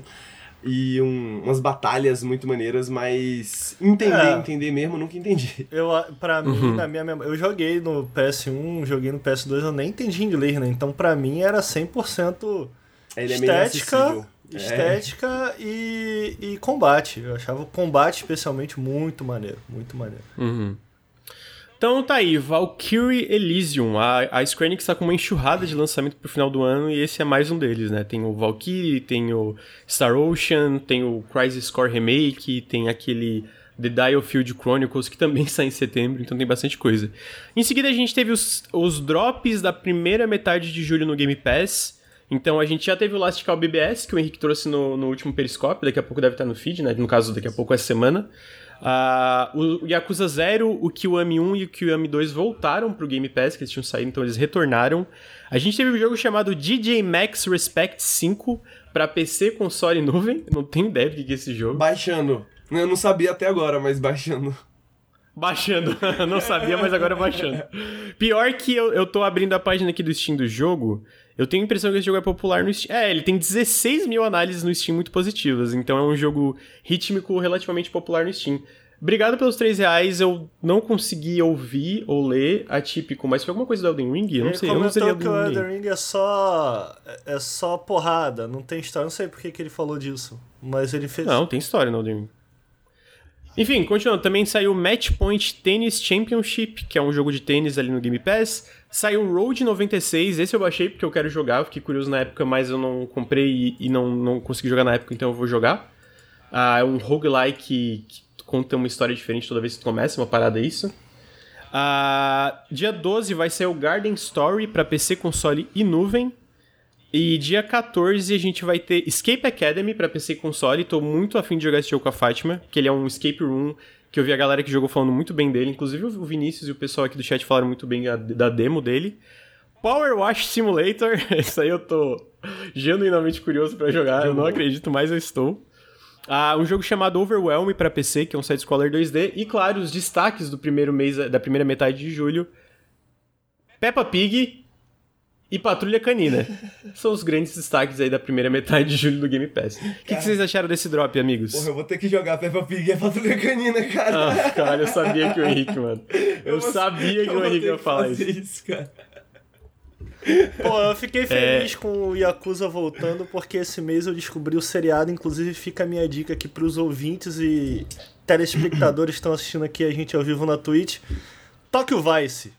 E um- umas batalhas muito maneiras, mas entender, É. entender mesmo, eu nunca entendi. Eu, pra mim, Uhum. na minha memória, eu joguei no PS1, joguei no PS2, eu nem entendi inglês, né? Então pra mim era 100% Ele é meio estética. É. estética e, e combate. Eu achava o combate especialmente muito maneiro, muito maneiro. Uhum. Então tá aí, Valkyrie Elysium. A, a Square Enix tá com uma enxurrada de lançamento pro final do ano e esse é mais um deles, né? Tem o Valkyrie, tem o Star Ocean, tem o Crisis Core Remake, tem aquele The Diofield Chronicles, que também sai em setembro, então tem bastante coisa. Em seguida a gente teve os, os drops da primeira metade de julho no Game Pass. Então a gente já teve o Last Call BBS, que o Henrique trouxe no, no último Periscope, daqui a pouco deve estar no feed, né? No caso, daqui a pouco essa semana. Ah, o Yakuza 0, o Kiwami 1 e o Kiwami 2 voltaram pro Game Pass, que eles tinham saído, então eles retornaram. A gente teve um jogo chamado DJ Max Respect 5 pra PC, console e nuvem. Não tenho ideia do que que é esse jogo. Baixando. Eu não sabia até agora, mas baixando. Baixando. Não sabia, mas agora baixando. Pior que eu, eu tô abrindo a página aqui do Steam do jogo. Eu tenho a impressão que esse jogo é popular no Steam. É, ele tem 16 mil análises no Steam muito positivas. Então é um jogo rítmico relativamente popular no Steam. Obrigado pelos 3 reais. Eu não consegui ouvir ou ler atípico, mas foi alguma coisa do Elden Ring? Eu não ele sei, eu não sei que o Elden Ring. Elden Ring é só, é só porrada, não tem história. Não sei por que que ele falou disso, mas ele fez. Não, tem história no Elden Ring. Enfim, continuando, também saiu Match Point Tennis Championship, que é um jogo de tênis ali no Game Pass. Saiu Road 96, esse eu baixei porque eu quero jogar, fiquei curioso na época, mas eu não comprei e, e não, não consegui jogar na época, então eu vou jogar. Ah, é um roguelike que conta uma história diferente toda vez que tu começa, uma parada isso. Ah, dia 12 vai sair o Garden Story para PC, console e nuvem. E dia 14 a gente vai ter Escape Academy pra PC e console. Tô muito afim de jogar esse jogo com a Fátima, que ele é um escape room que eu vi a galera que jogou falando muito bem dele. Inclusive o Vinícius e o pessoal aqui do chat falaram muito bem da demo dele. Power Wash Simulator, esse aí eu tô genuinamente curioso pra jogar, eu não acredito, mas eu estou. Ah, um jogo chamado Overwhelm pra PC, que é um side-scroller 2D. E claro, os destaques do primeiro mês, da primeira metade de julho. Peppa Pig, e Patrulha Canina. São os grandes destaques aí da primeira metade de julho do Game Pass. O que, que, vocês acharam desse drop, amigos? Porra, eu vou ter que jogar Peppa Pig e a Patrulha Canina, cara. Ah, cara, eu sabia que o Henrique, mano. Eu, eu sabia que o Henrique ia falar isso. isso cara. Pô, eu fiquei feliz é... com o Yakuza voltando, porque esse mês eu descobri o seriado, inclusive fica a minha dica aqui pros ouvintes e telespectadores que estão assistindo aqui a gente ao vivo na Twitch. Tokyo Vice.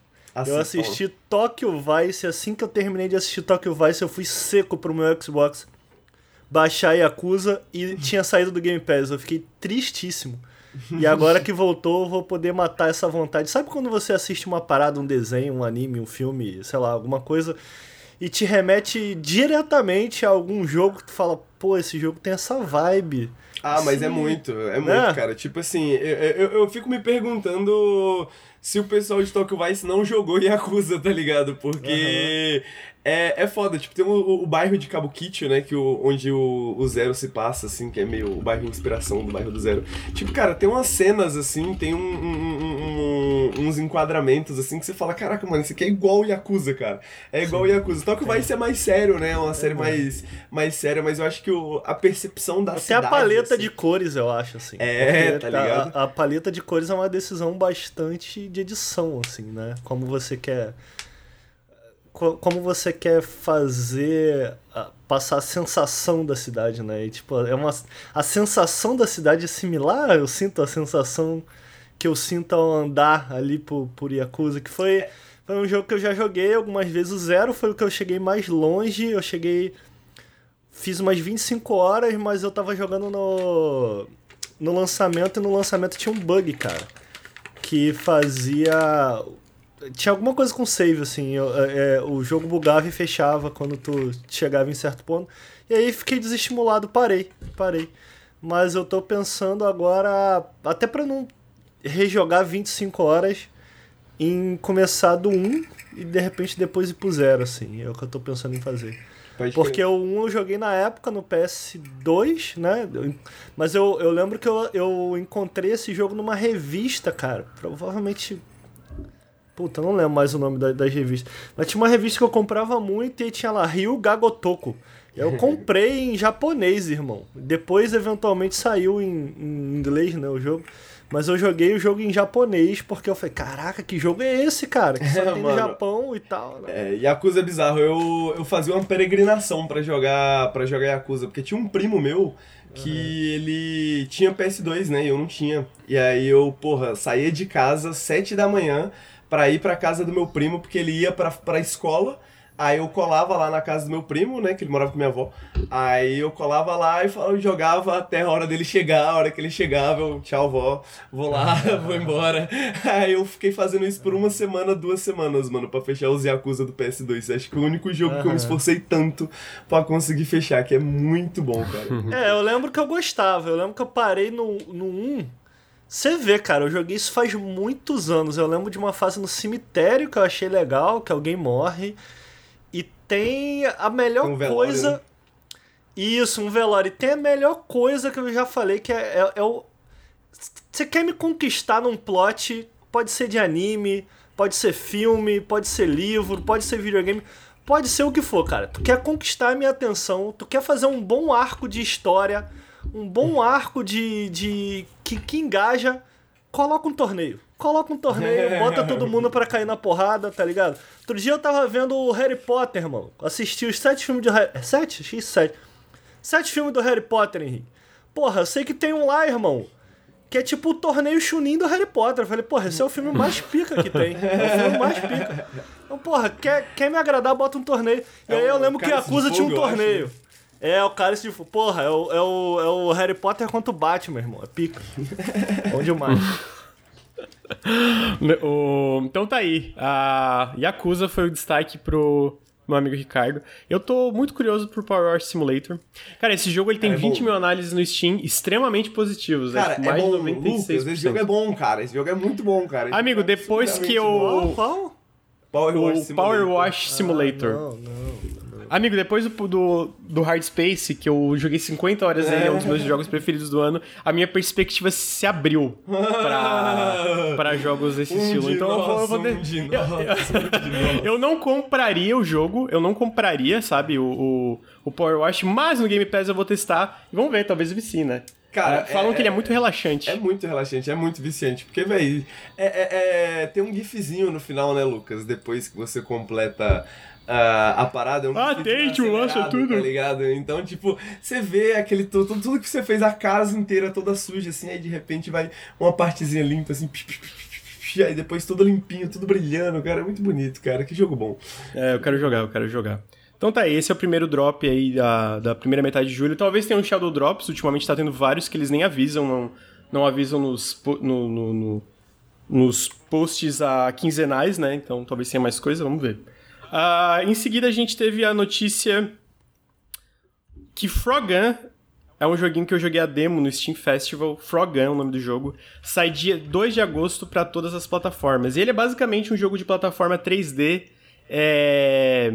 Assim, eu assisti Tokyo Vice, assim que eu terminei de assistir Tokyo Vice, eu fui seco pro meu Xbox baixar Yakuza e tinha saído do Game Pass. Eu fiquei tristíssimo. E agora que voltou, eu vou poder matar essa vontade. Sabe quando você assiste uma parada, um desenho, um anime, um filme, sei lá, alguma coisa, e te remete diretamente a algum jogo que tu fala, pô, esse jogo tem essa vibe. Ah, mas Sim. é muito, é muito, é. cara. Tipo assim, eu, eu, eu fico me perguntando se o pessoal de Tokyo Vice não jogou Yakuza, tá ligado? Porque uhum. é, é foda. Tipo, tem o, o bairro de Kabukicho, né? Que o, onde o, o Zero se passa, assim, que é meio o bairro de inspiração do bairro do Zero. Tipo, cara, tem umas cenas, assim, tem um, um, um, uns enquadramentos, assim, que você fala, caraca, mano, isso aqui é igual o Yakuza, cara. É igual o Yakuza. Tokyo é. Vice é mais sério, né? É uma série mais, mais séria, mas eu acho que o, a percepção da Até cidade... Até a paleta assim, de cores, eu acho, assim. É, tá ligado? A, a paleta de cores é uma decisão bastante de edição, assim, né? Como você quer. Como você quer fazer. passar a sensação da cidade, né? E, tipo, é uma, a sensação da cidade é similar, eu sinto a sensação que eu sinto ao andar ali por, por Yakuza, que foi, foi um jogo que eu já joguei algumas vezes. O Zero foi o que eu cheguei mais longe, eu cheguei. Fiz umas 25 horas, mas eu tava jogando no, no lançamento e no lançamento tinha um bug, cara que fazia. Tinha alguma coisa com save, assim. É, é, o jogo bugava e fechava quando tu chegava em certo ponto. E aí fiquei desestimulado, parei, parei. Mas eu tô pensando agora, até para não rejogar 25 horas, em começar do 1 e de repente depois ir pro 0, assim. É o que eu tô pensando em fazer. Pode Porque o 1 eu joguei na época no PS2, né? Mas eu, eu lembro que eu, eu encontrei esse jogo numa revista, cara. Provavelmente. Puta, não lembro mais o nome da, das revistas. Mas tinha uma revista que eu comprava muito e tinha lá Rio Gagotoko. Eu comprei em japonês, irmão. Depois, eventualmente, saiu em, em inglês, né, o jogo. Mas eu joguei o jogo em japonês porque eu falei, caraca, que jogo é esse, cara? Que só é, tem mano, no Japão e tal. Né? É, Yakuza é bizarro. Eu, eu fazia uma peregrinação para jogar para jogar Yakuza, porque tinha um primo meu que uhum. ele tinha PS2, né? E eu não tinha. E aí eu, porra, saía de casa sete da manhã para ir para casa do meu primo, porque ele ia pra, pra escola Aí eu colava lá na casa do meu primo, né? Que ele morava com minha avó. Aí eu colava lá e falava, jogava até a hora dele chegar. A hora que ele chegava, eu, tchau, vó, vou lá, vou embora. Aí eu fiquei fazendo isso por uma semana, duas semanas, mano, pra fechar os Yakuza do PS2. Acho que o único jogo uhum. que eu me esforcei tanto pra conseguir fechar, que é muito bom, cara. É, eu lembro que eu gostava. Eu lembro que eu parei no, no 1. Você vê, cara, eu joguei isso faz muitos anos. Eu lembro de uma fase no cemitério que eu achei legal, que alguém morre tem a melhor um coisa. Né? Isso, um velório. E tem a melhor coisa que eu já falei, que é, é, é o. Você quer me conquistar num plot? Pode ser de anime, pode ser filme, pode ser livro, pode ser videogame, pode ser o que for, cara. Tu quer conquistar a minha atenção, tu quer fazer um bom arco de história, um bom arco de. de que, que engaja, coloca um torneio coloca um torneio, bota todo mundo pra cair na porrada, tá ligado? Outro dia eu tava vendo o Harry Potter, irmão. Assisti os sete filmes de Harry... Sete? X sete. Sete filmes do Harry Potter, Henrique. Porra, eu sei que tem um lá, irmão. Que é tipo o torneio Chunin do Harry Potter. Eu falei, porra, esse é o filme mais pica que tem. É o filme mais pica. Então, porra, quer, quer me agradar, bota um torneio. E é aí eu lembro que a Acusa tinha um torneio. Acho. É, o cara de porra, é o, é, o, é o Harry Potter contra o Batman, irmão. É pica. Bom demais. o... Então tá aí. A Yakuza foi o destaque pro meu amigo Ricardo. Eu tô muito curioso pro Power Wash Simulator. Cara, esse jogo ele tem é 20 bom. mil análises no Steam extremamente positivos. Cara, é mais é bom, de 96%. Lucas, esse jogo é bom, cara. Esse jogo é muito bom, cara. Amigo, depois que eu... Qual? Power Wash Simulator. Power Wash Simulator. Ah, não, não. Amigo, depois do, do, do Hard Space, que eu joguei 50 horas aí, é um dos meus jogos preferidos do ano, a minha perspectiva se abriu pra, pra jogos desse Um estilo. de Então eu vou, eu vou um de- eu- de nós. eu não compraria o jogo, eu não compraria, sabe, o, o, o Power Wash, mas no Game Pass eu vou testar e vamos ver, talvez vici, né? Cara, É, falam é- que ele é muito relaxante. É muito relaxante, é muito viciante. Porque, velho, é, é- é- tem um gifzinho no final, né, Lucas? Depois que você completa ah, a parada. É um Ah, tem, tio, lança acelerado, tudo. Tá ligado? Então, tipo, você vê aquele tudo, tudo que você fez, a casa inteira toda suja, assim, aí de repente vai uma partezinha limpa, assim, psh, psh, psh, psh, psh, aí depois tudo limpinho, tudo brilhando, cara. É muito bonito, cara. Que jogo bom. É, eu quero jogar, eu quero jogar. Então tá esse é o primeiro drop aí da, da primeira metade de julho. Talvez tenha um Shadow Drops, ultimamente tá tendo vários que eles nem avisam, não, não avisam nos, no, no- no- nos posts a quinzenais, né? Então talvez tenha mais coisa, vamos ver. Ah, em seguida a gente teve a notícia que Frogan é um joguinho que eu joguei a demo no Steam Festival. Frogan é o nome do jogo. Sai dia 2 de agosto para todas as plataformas. E ele é basicamente um jogo de plataforma 3D é,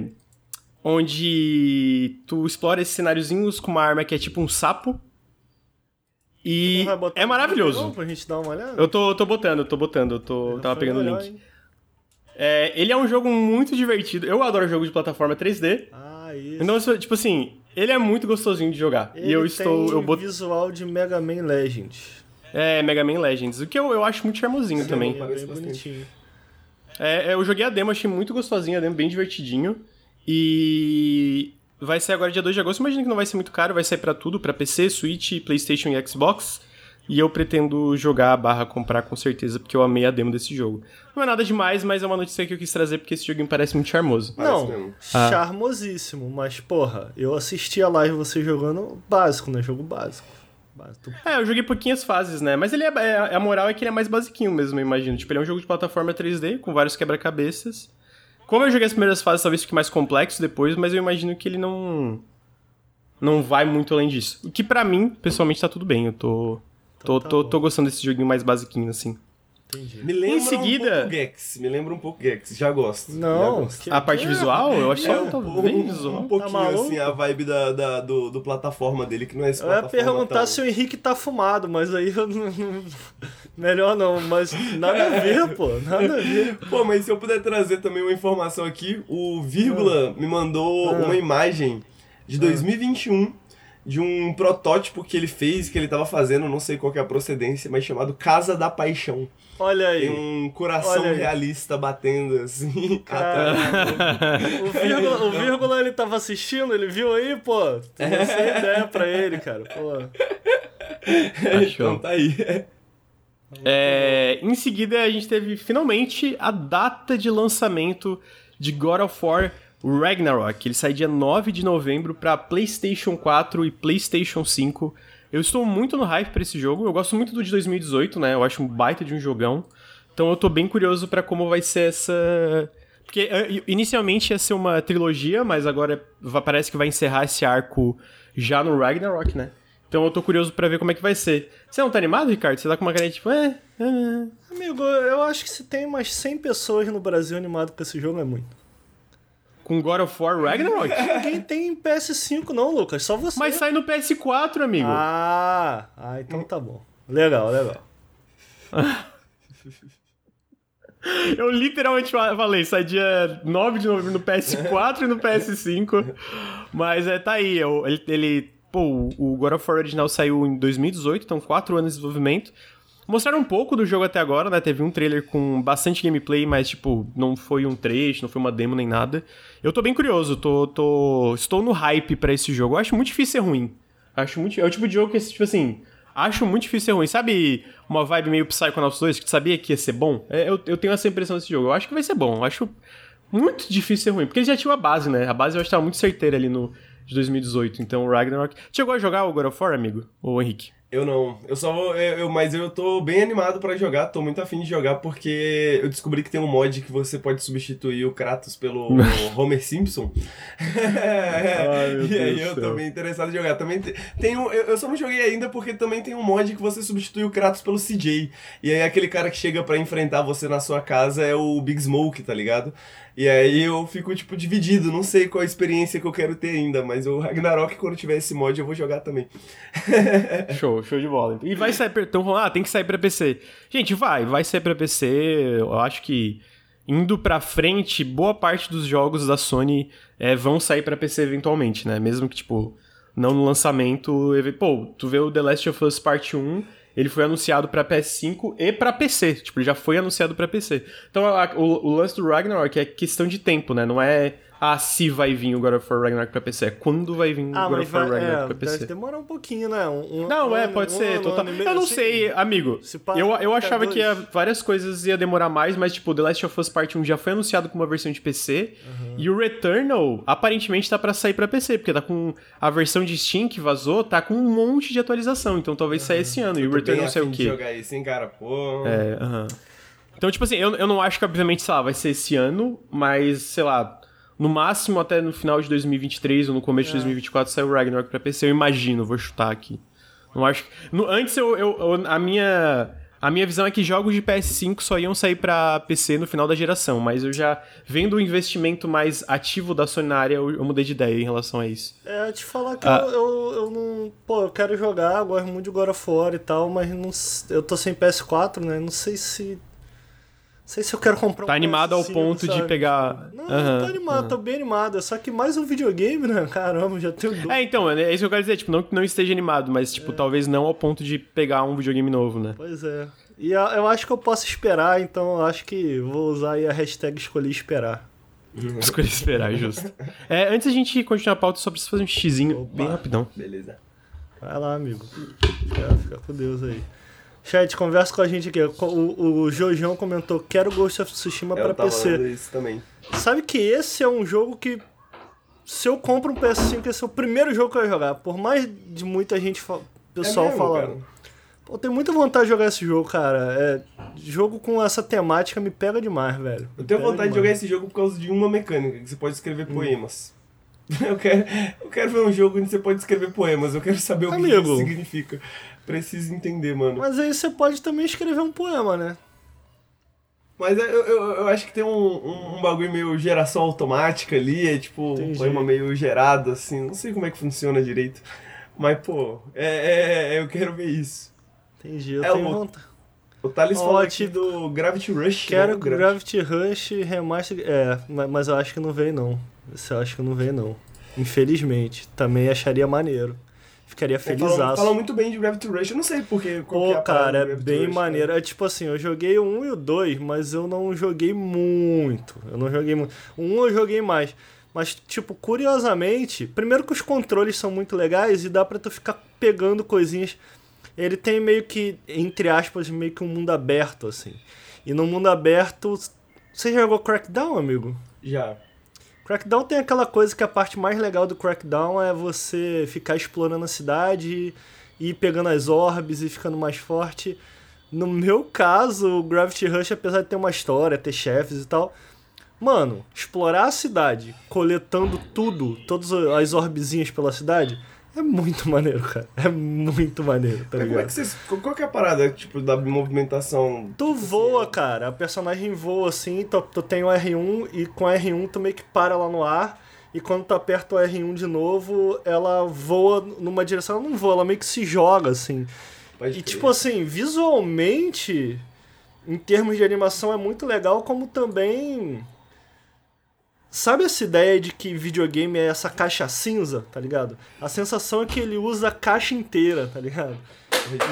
onde tu explora esses cenáriozinhos com uma arma que é tipo um sapo. E é maravilhoso. pra gente dar uma olhada? Eu tô, tô botando, tô botando, eu tô, tava pegando o link. hein? É, ele é um jogo muito divertido. Eu adoro jogo de plataforma 3D. Ah, isso. Então, tipo assim, ele é muito gostosinho de jogar. Ele e eu estou. tem Eu bot... visual de Mega Man Legend. É, Mega Man Legends. O que eu, eu acho muito charmosinho também. É bem bonitinho. É, é, eu joguei a demo, achei muito gostosinho a demo, bem divertidinho. E vai sair agora dia 2 de agosto. Imagino que não vai ser muito caro, vai sair pra tudo, pra PC, Switch, PlayStation e Xbox. E eu pretendo jogar barra comprar com certeza, porque eu amei a demo desse jogo. Não é nada demais, mas é uma notícia que eu quis trazer porque esse joguinho parece muito charmoso. Parece não, mesmo. Ah. charmosíssimo, mas porra, eu assisti a live você jogando básico, né? Jogo básico. Básico. É, eu joguei pouquinhas fases, né? Mas ele é, é- a moral é que ele é mais basiquinho mesmo, eu imagino. Tipo, ele é um jogo de plataforma 3D com vários quebra-cabeças. Como eu joguei as primeiras fases, talvez fique mais complexo depois, mas eu imagino que ele não não vai muito além disso. O que pra mim, pessoalmente, tá tudo bem. Eu tô tô, tá tô, tô gostando desse joguinho mais basiquinho assim. Entendi. Me lembra Em seguida- um pouco Gex. Me lembra um pouco Gex. Já gosto. já Não, gosto. que- A parte visual, eu acho É, que um, tá um- bem um visual. pouquinho, Tá assim, a vibe da, da- do, do plataforma dele, que não é esse Eu ia plataforma perguntar tão- se o Henrique tá fumado, mas aí eu não. Melhor não, mas nada a ver, pô, nada a ver. Pô, mas se eu puder trazer também uma informação aqui, o Vírgula me mandou Ah. uma imagem de 2021 de um protótipo que ele fez, que ele tava fazendo, não sei qual que é a procedência, mas chamado Casa da Paixão. Olha aí. Tem um coração realista batendo assim. Cara. atrás. O vírgula, o vírgula ele tava assistindo, ele viu aí, pô. Não sei ideia pra ele, cara. Pô. então tá aí. É, em seguida, a gente teve finalmente a data de lançamento de God of War Ragnarok. Ele sai dia 9 de novembro para PlayStation 4 e PlayStation 5. Eu estou muito no hype pra esse jogo. Eu gosto muito do de 2018, né? Eu acho um baita de um jogão. Então eu tô bem curioso pra como vai ser essa. Porque eh, inicialmente ia ser uma trilogia, mas agora parece que vai encerrar esse arco já no Ragnarok, né? Então eu tô curioso pra ver como é que vai ser. Você não tá animado, Ricardo? Você tá com uma cara tipo, é, é. Amigo, eu acho que se tem umas 100 pessoas no Brasil animado com esse jogo é muito. Com God of War Ragnarok? Ninguém tem PS5 não, Lucas, só você. Mas sai no PS4, amigo. Ah, ah, então tá bom. Legal, legal. Eu literalmente fa- falei, sai dia 9 de novembro no PS4 e no PS5. Mas é, tá aí. ele, ele- pô, o God of War original saiu em 2018, então 4 anos de desenvolvimento. Mostraram um pouco do jogo até agora, né? Teve um trailer com bastante gameplay, mas, tipo, não foi um trecho, não foi uma demo nem nada. Eu tô bem curioso, tô, tô, estou no hype pra esse jogo. Eu acho muito difícil ser ruim. Acho muito. É o tipo de jogo que, tipo assim. Acho muito difícil ser ruim. Sabe uma vibe meio Psychonauts 2 que tu sabia que ia ser bom? É, eu, eu tenho essa impressão desse jogo. Eu acho que vai ser bom. Eu acho muito difícil ser ruim. Porque eles já tinham a base, né? A base eu acho que tava muito certeira ali no de 2018. Então o Ragnarok. Chegou a jogar o God of War, amigo? Ou Henrique? Eu não. Eu só. Eu, eu- mas eu tô bem animado pra jogar, tô muito afim de jogar porque eu descobri que tem um mod que você pode substituir o Kratos pelo Homer Simpson. Ai, e aí eu tô bem interessado em jogar. Também te- tem um, eu, eu só não joguei ainda porque também tem um mod que você substitui o Kratos pelo CJ. E aí aquele cara que chega pra enfrentar você na sua casa é o Big Smoke, tá ligado? E aí eu fico, tipo, dividido. Não sei qual a experiência que eu quero ter ainda, mas o Ragnarok, quando tiver esse mod, eu vou jogar também. Show, show de bola. E vai sair. Então, ah, tem que sair pra PC. Gente, vai, vai sair pra PC. Eu acho que indo pra frente, boa parte dos jogos da Sony é, vão sair pra PC eventualmente, né? Mesmo que, tipo, não no lançamento. Pô, tu vê o The Last of Us Part 1, ele foi anunciado pra PS5 e pra PC. Tipo, ele já foi anunciado pra PC. Então, a- o, o lance do Ragnarok é questão de tempo, né? Não é, ah, se vai vir o God of War Ragnarok pra PC. É quando vai vir Ah, o God of War vai, Ragnarok é, pra PC. deve demorar um pouquinho, né? Um- um- Não, um é, pode um ser. total. Eu não assim. sei, amigo. Eu, eu até achava que ia- várias coisas ia demorar mais, mas, tipo, The Last of Us Part 1 já foi anunciado com uma versão de PC. E o Returnal, aparentemente, tá pra sair pra PC, porque tá com a versão de Steam que vazou, tá com um monte de atualização. Então talvez saia esse ano. E o Returnal saiu o quê? jogar esse, hein, cara? Pô. É, aham. Então, tipo assim, eu, eu não acho que, obviamente, sei lá, vai ser esse ano, mas, sei lá, no máximo até no final de 2023 ou no começo de 2024 sai o Ragnarok pra PC, eu imagino, vou chutar aqui. Não acho no- antes, eu, eu- eu- a minha... A minha visão é que jogos de PS5 só iam sair pra PC no final da geração, mas eu já, vendo o investimento mais ativo da Sony na área, eu, eu mudei de ideia em relação a isso. É, te falar que Ah. eu, eu, eu não. Pô, eu quero jogar, gosto muito de God of War e tal, mas não, eu tô sem PS4, né? Não sei se. Não sei se eu quero comprar um Tá animado ao PS5, ponto de sabe? pegar- Não, eu tô animado, tô bem animado. Só que mais um videogame, né? Caramba, já tenho dois. É, então, é isso que eu quero dizer, tipo, não que não esteja animado, mas, tipo, talvez não ao ponto de pegar um videogame novo, né? Pois é. E a- eu acho que eu posso esperar, então eu acho que vou usar aí a hashtag escolhi esperar. Escolhi esperar, justo. É, antes a gente continuar a pauta, só preciso fazer um xizinho Opa. bem rapidão. Beleza. Vai lá, amigo. Fica, fica com Deus aí. Chat, conversa com a gente aqui. O, o Jojão comentou: quero Ghost of Tsushima tava PC. isso também. Sabe que esse é um jogo que, se eu compro um PS5, esse é o primeiro jogo que eu ia jogar. Por mais de muita gente, pessoal É mesmo, falar. cara? Pô, eu tenho muita vontade de jogar esse jogo, cara. É, jogo com essa temática me pega demais, velho. Eu tenho vontade de jogar demais. esse jogo por causa de uma mecânica, que você pode escrever Hum. poemas. Eu quero, eu quero ver um jogo onde você pode escrever poemas, eu quero saber o que Amigo. isso significa. Preciso entender, mano. Mas aí você pode também escrever um poema, né? Mas eu, eu, eu acho que tem um, um, um bagulho meio geração automática ali, é tipo um Entendi. poema meio gerado, assim. Não sei como é que funciona direito. Mas, pô, é, é- eu quero ver isso. Entendi, eu É tenho o- vontade. O Thales falou aqui do Gravity Rush. Quero né? Gra- Gravity Rush Remaster. É, ma- mas eu acho que não veio não. Esse eu acho que não veio não. Infelizmente. Também acharia maneiro. Ficaria É, falam, felizaço. falam muito bem de Gravity Rush, eu não sei porque. Pô, parada cara, é bem Rush, maneiro. cara. É tipo assim, eu joguei o 1 e o 2, mas eu não joguei muito. Eu não joguei muito. O 1 eu joguei mais. Mas, tipo, curiosamente, primeiro que os controles são muito legais e dá pra tu ficar pegando coisinhas. Ele tem meio que, entre aspas, meio que um mundo aberto, assim. E no mundo aberto. Você jogou Crackdown, amigo? Já. Crackdown tem aquela coisa que a parte mais legal do Crackdown é você ficar explorando a cidade e pegando as orbes e ficando mais forte. No meu caso, o Gravity Rush, apesar de ter uma história, ter chefes e tal, mano, explorar a cidade, coletando tudo, todas as orbezinhas pela cidade, é muito maneiro, cara. É muito maneiro, tá Mas como é ligado? que vocês. Qual que é a parada, tipo, da movimentação? Tu tipo assim, voa, cara. A personagem voa assim, tu, tu tem o R1 e com o R1 tu meio que para lá no ar. E quando tu aperta o R1 de novo, ela voa numa direção. Ela não voa, ela meio que se joga assim. Pode E tipo assim, visualmente, em termos de animação, é muito legal, como também. Sabe essa ideia de que videogame é essa caixa cinza, tá ligado? A sensação é que ele usa a caixa inteira, tá ligado?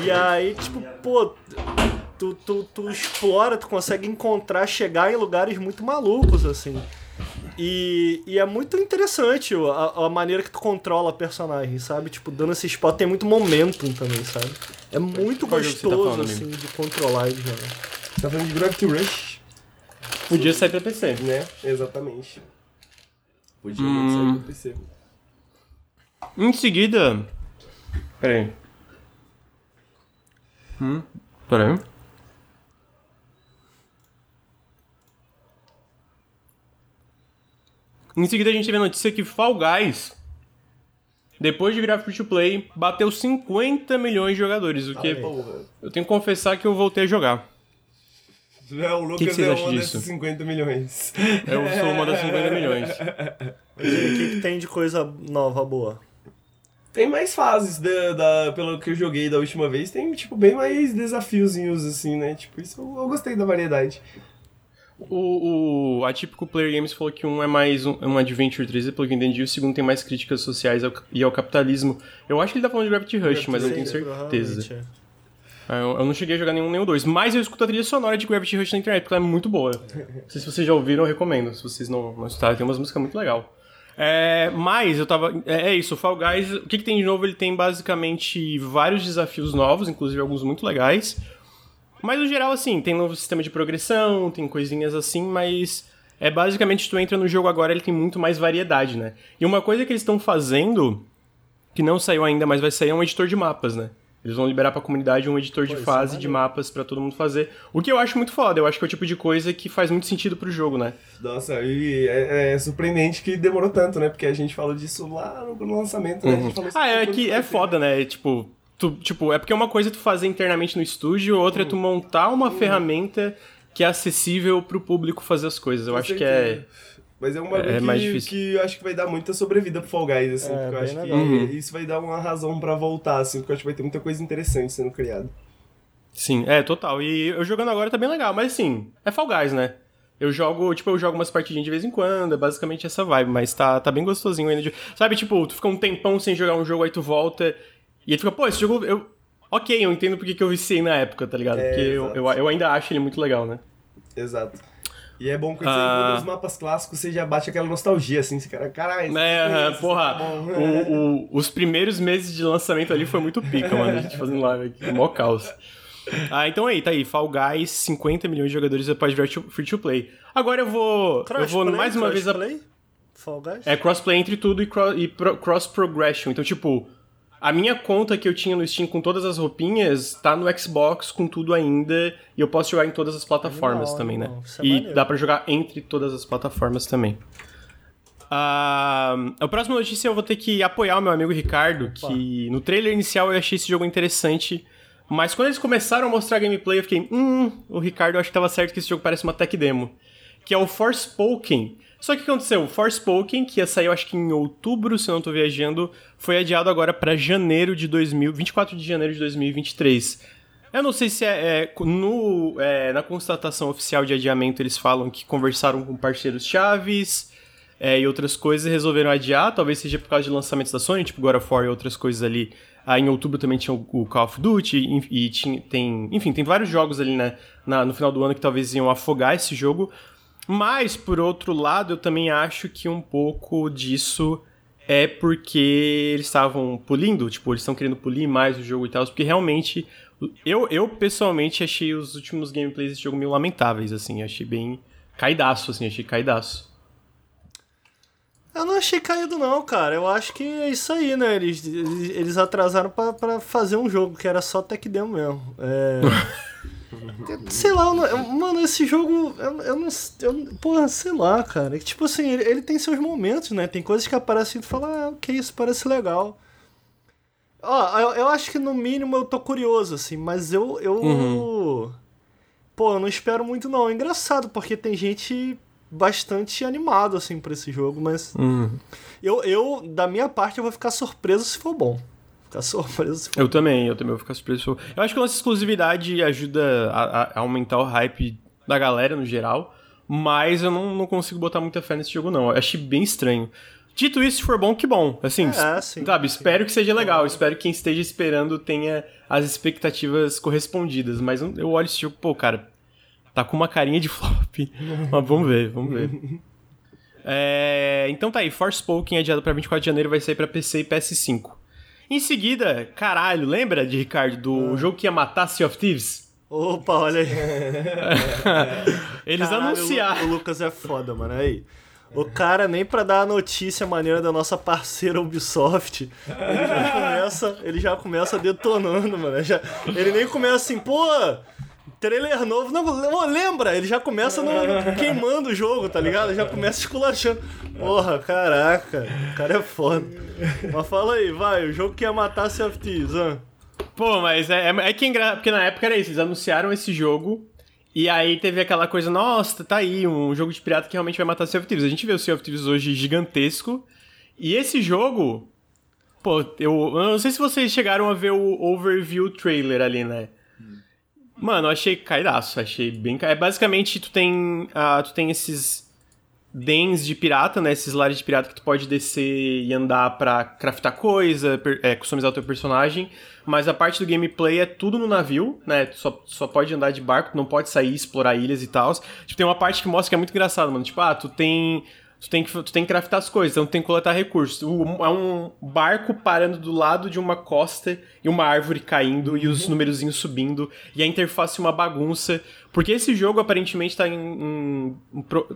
E aí, tipo, pô, tu, tu, tu explora, tu consegue encontrar, chegar em lugares muito malucos, assim. E, e é muito interessante a, a maneira que tu controla a personagem, sabe? Tipo, dando esse spot, tem muito momentum também, sabe? É muito Qual tá gostoso, falando, assim, amigo? de controlar e de jogar. Você tá falando de Gravity Rush, Podia sair pra PC. né? Exatamente. Podia Hum. sair do PC. Em seguida. Pera aí. Hum, peraí. Em seguida a gente teve a notícia que Fall Guys, depois de virar free to play, bateu 50 milhões de jogadores, o que Porra. eu tenho que confessar que eu voltei a jogar. É, o Lucas que vocês é uma disso? desses 50 milhões. Eu sou uma das 50 milhões. E o que, que tem de coisa nova boa? Tem mais fases, da, da- pelo que eu joguei da última vez, tem, tipo, bem mais desafiozinhos, assim, né? Tipo, isso eu, eu gostei da variedade. O, o Atípico Player Games falou que um é mais um, um Adventure 3, pelo que eu entendi, o segundo tem mais críticas sociais ao- e ao capitalismo. Eu acho que ele tá falando de Gravity Rush, mas eu não tenho certeza. É. Eu, eu não cheguei a jogar nenhum nem o dois, mas eu escuto a trilha sonora de Gravity Rush na internet, porque ela é muito boa. Não sei se vocês já ouviram, eu recomendo. Se vocês não, não escutaram, tem umas músicas muito legal. É, mas eu tava. É, é isso, o Fall Guys, o que, que tem de novo? Ele tem basicamente vários desafios novos, inclusive alguns muito legais. Mas no geral, assim, tem novo sistema de progressão, tem coisinhas assim, mas é basicamente tu entra no jogo agora, ele tem muito mais variedade, né? E uma coisa que eles estão fazendo, que não saiu ainda, mas vai sair, é um editor de mapas, né? Eles vão liberar pra comunidade um editor de isso é fase de maneiro. mapas pra todo mundo fazer. O que eu acho muito foda, eu acho que é o tipo de coisa que faz muito sentido pro jogo, né? Nossa, e é, é surpreendente que demorou tanto, né? Porque a gente falou disso lá no, lançamento, né? A isso Ah, é que é foda, né? Tipo, tu, tipo, é porque uma coisa é tu fazer internamente no estúdio, outra é tu montar uma ferramenta que é acessível pro público fazer as coisas. Eu Com acho que é. Mas é um bagulho é que, mais difícil. que eu acho que vai dar muita sobrevida pro Fall Guys, assim. É, porque eu acho legal. que Uhum. isso vai dar uma razão pra voltar, assim. Porque eu acho que vai ter muita coisa interessante sendo criada. Sim, é, total. E eu jogando agora tá bem legal, mas assim, é Fall Guys, né? Eu jogo, tipo, eu jogo umas partidinhas de vez em quando, é basicamente essa vibe, mas tá, tá bem gostosinho ainda. de- Sabe, tipo, tu fica um tempão sem jogar um jogo, aí tu volta, e aí tu fica, pô, esse jogo, eu... Ok, eu entendo porque que eu viciei na época, tá ligado? É, Porque eu, eu, eu ainda acho ele muito legal, né? Exato. E é bom quando Ah. você encontra os mapas clássicos, você já bate aquela nostalgia, assim. Você cara, caralho. É, isso porra, tá bom. o- o- os primeiros meses de lançamento ali foi muito pica, mano. A gente fazendo live aqui, mó caos. Ah, então aí, tá aí, Fall Guys, 50 milhões de jogadores após free to play. Agora eu vou. eu vou Crossplay, mais uma vez. A, crossplay? Fall Guys? é crossplay entre tudo e, cro- e pro- cross progression. Então, tipo, a minha conta que eu tinha no Steam com todas as roupinhas tá no Xbox com tudo ainda. E eu posso jogar em todas as plataformas também, né? Isso é E dá pra jogar entre todas as plataformas também. Ah, a próxima notícia eu vou ter que apoiar o meu amigo Ricardo, que no trailer inicial eu achei esse jogo interessante, mas quando eles começaram a mostrar gameplay eu fiquei, hum, o Ricardo eu acho que tava certo que esse jogo parece uma tech demo, que é o Forspoken. Só que o que aconteceu? Forspoken, que ia sair eu acho que em outubro, se eu não tô viajando, foi adiado agora pra janeiro de 2000, 24 de janeiro de 2023. Eu não sei se é, é, no, é, na constatação oficial de adiamento eles falam que conversaram com parceiros chaves é, e outras coisas e resolveram adiar. Talvez seja por causa de lançamentos da Sony, tipo God of War e outras coisas ali. Ah, em outubro também tinha o, o Call of Duty e, e tinha, tem, enfim, tem vários jogos ali né, na, no final do ano que talvez iam afogar esse jogo. Mas, por outro lado, eu também acho que um pouco disso é porque eles estavam polindo, tipo, eles estão querendo polir mais o jogo e tal, porque realmente eu, eu pessoalmente achei os últimos gameplays desse jogo meio lamentáveis, assim, achei bem caidaço, assim, achei caidaço. Eu não achei caído, não, cara. Eu acho que é isso aí, né? Eles, eles, eles atrasaram pra, pra fazer um jogo que era só tech demo mesmo. É. sei lá, não- mano, esse jogo. Eu, eu não. Eu, porra, sei lá, cara. Tipo assim, ele, ele tem seus momentos, né? Tem coisas que aparecem e tu fala, ah, ok, isso parece legal. Ó, eu, eu acho que no mínimo eu tô curioso, assim, mas eu. eu Pô, eu não espero muito, não. É engraçado, porque tem gente bastante animado, assim, pra esse jogo, mas. Eu, eu, da minha parte, eu vou ficar surpreso se for bom. Ficar surpreso Eu também, eu também vou ficar surpreso. Eu acho que a nossa exclusividade ajuda a, a- aumentar o hype da galera no geral, mas eu não, não consigo botar muita fé nesse jogo, não. Eu achei bem estranho. Dito isso, se for bom, que bom. Assim, É, sim. sabe, espero que seja legal. Espero que quem esteja esperando tenha as expectativas correspondidas. Mas eu eu olho esse jogo, pô, cara, tá com uma carinha de flop. mas vamos ver, vamos ver. É, então tá aí, Forspoken adiado pra 24 de janeiro vai sair pra PC e PS5. Em seguida, caralho, lembra de Ricardo do Ah. jogo que ia matar Sea of Thieves? Opa, olha aí. Eles Caralho, anunciaram. O, Lu- o Lucas é foda, mano. Aí. O cara, nem pra dar a notícia maneira da nossa parceira Ubisoft, ele já começa, ele já começa detonando, mano. Já, ele nem começa assim, pô, trailer novo. Não, lembra? Ele já começa no, queimando o jogo, tá ligado? Já começa esculachando. Porra, caraca, o cara é foda. Mas fala aí, vai, o jogo que ia matar of Thieves, hein? Pô, mas é, é, é que engra... Porque na época era isso, eles anunciaram esse jogo. E aí teve aquela coisa, nossa, tá aí, um jogo de pirata que realmente vai matar Sea of Thieves. A gente vê o Sea of Thieves hoje gigantesco. E esse jogo. Pô, eu, eu não sei se vocês chegaram a ver o overview trailer ali, né? Mano, eu achei caidaço, achei bem. É basicamente tu tem, uh, tu tem esses dens de pirata, né? Esses lares de pirata que tu pode descer e andar pra craftar coisa, é, customizar o teu personagem. Mas a parte do gameplay é tudo no navio, né? Tu só, só pode andar de barco, não pode sair, explorar ilhas e tal. Tipo, tem uma parte que mostra que é muito engraçado, mano. Tipo, ah, tu tem tu tem que, tu tem que craftar as coisas, então tu tem que coletar recursos. é um barco parando do lado de uma costa e uma árvore caindo e os uhum. numerozinhos subindo e a interface uma bagunça. Porque esse jogo aparentemente tá, em, em,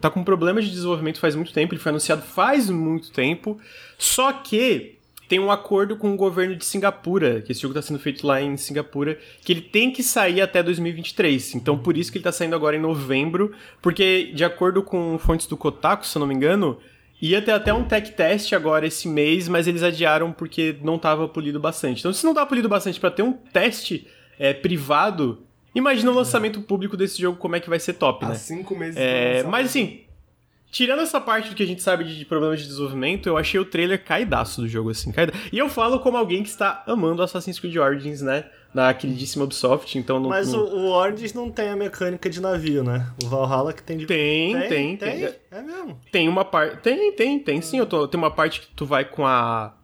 tá com problemas de desenvolvimento faz muito tempo, ele foi anunciado faz muito tempo, só que tem um acordo com o governo de Singapura, que esse jogo está sendo feito lá em Singapura, que ele tem que sair até 2023. Então, por isso que ele está saindo agora em novembro, porque, de acordo com fontes do Kotaku, se eu não me engano, ia ter até um tech test agora esse mês, mas eles adiaram porque não estava polido bastante. Então, se não está polido bastante para ter um teste é, privado, imagina o lançamento público desse jogo, como é que vai ser top, Há né? cinco meses. É, mas assim, Tirando essa parte do que a gente sabe de problemas de desenvolvimento, eu achei o trailer caidaço do jogo, assim. Caida... E eu falo como alguém que está amando Assassin's Creed Origins, né? Da queridíssima Ubisoft, então não. Mas não... O, o Origins não tem a mecânica de navio, né? O Valhalla que tem de. Tem, tem, tem. tem. tem. É mesmo. Tem uma parte. Tem, tem, tem sim. Eu tô... Tem uma parte que tu vai com a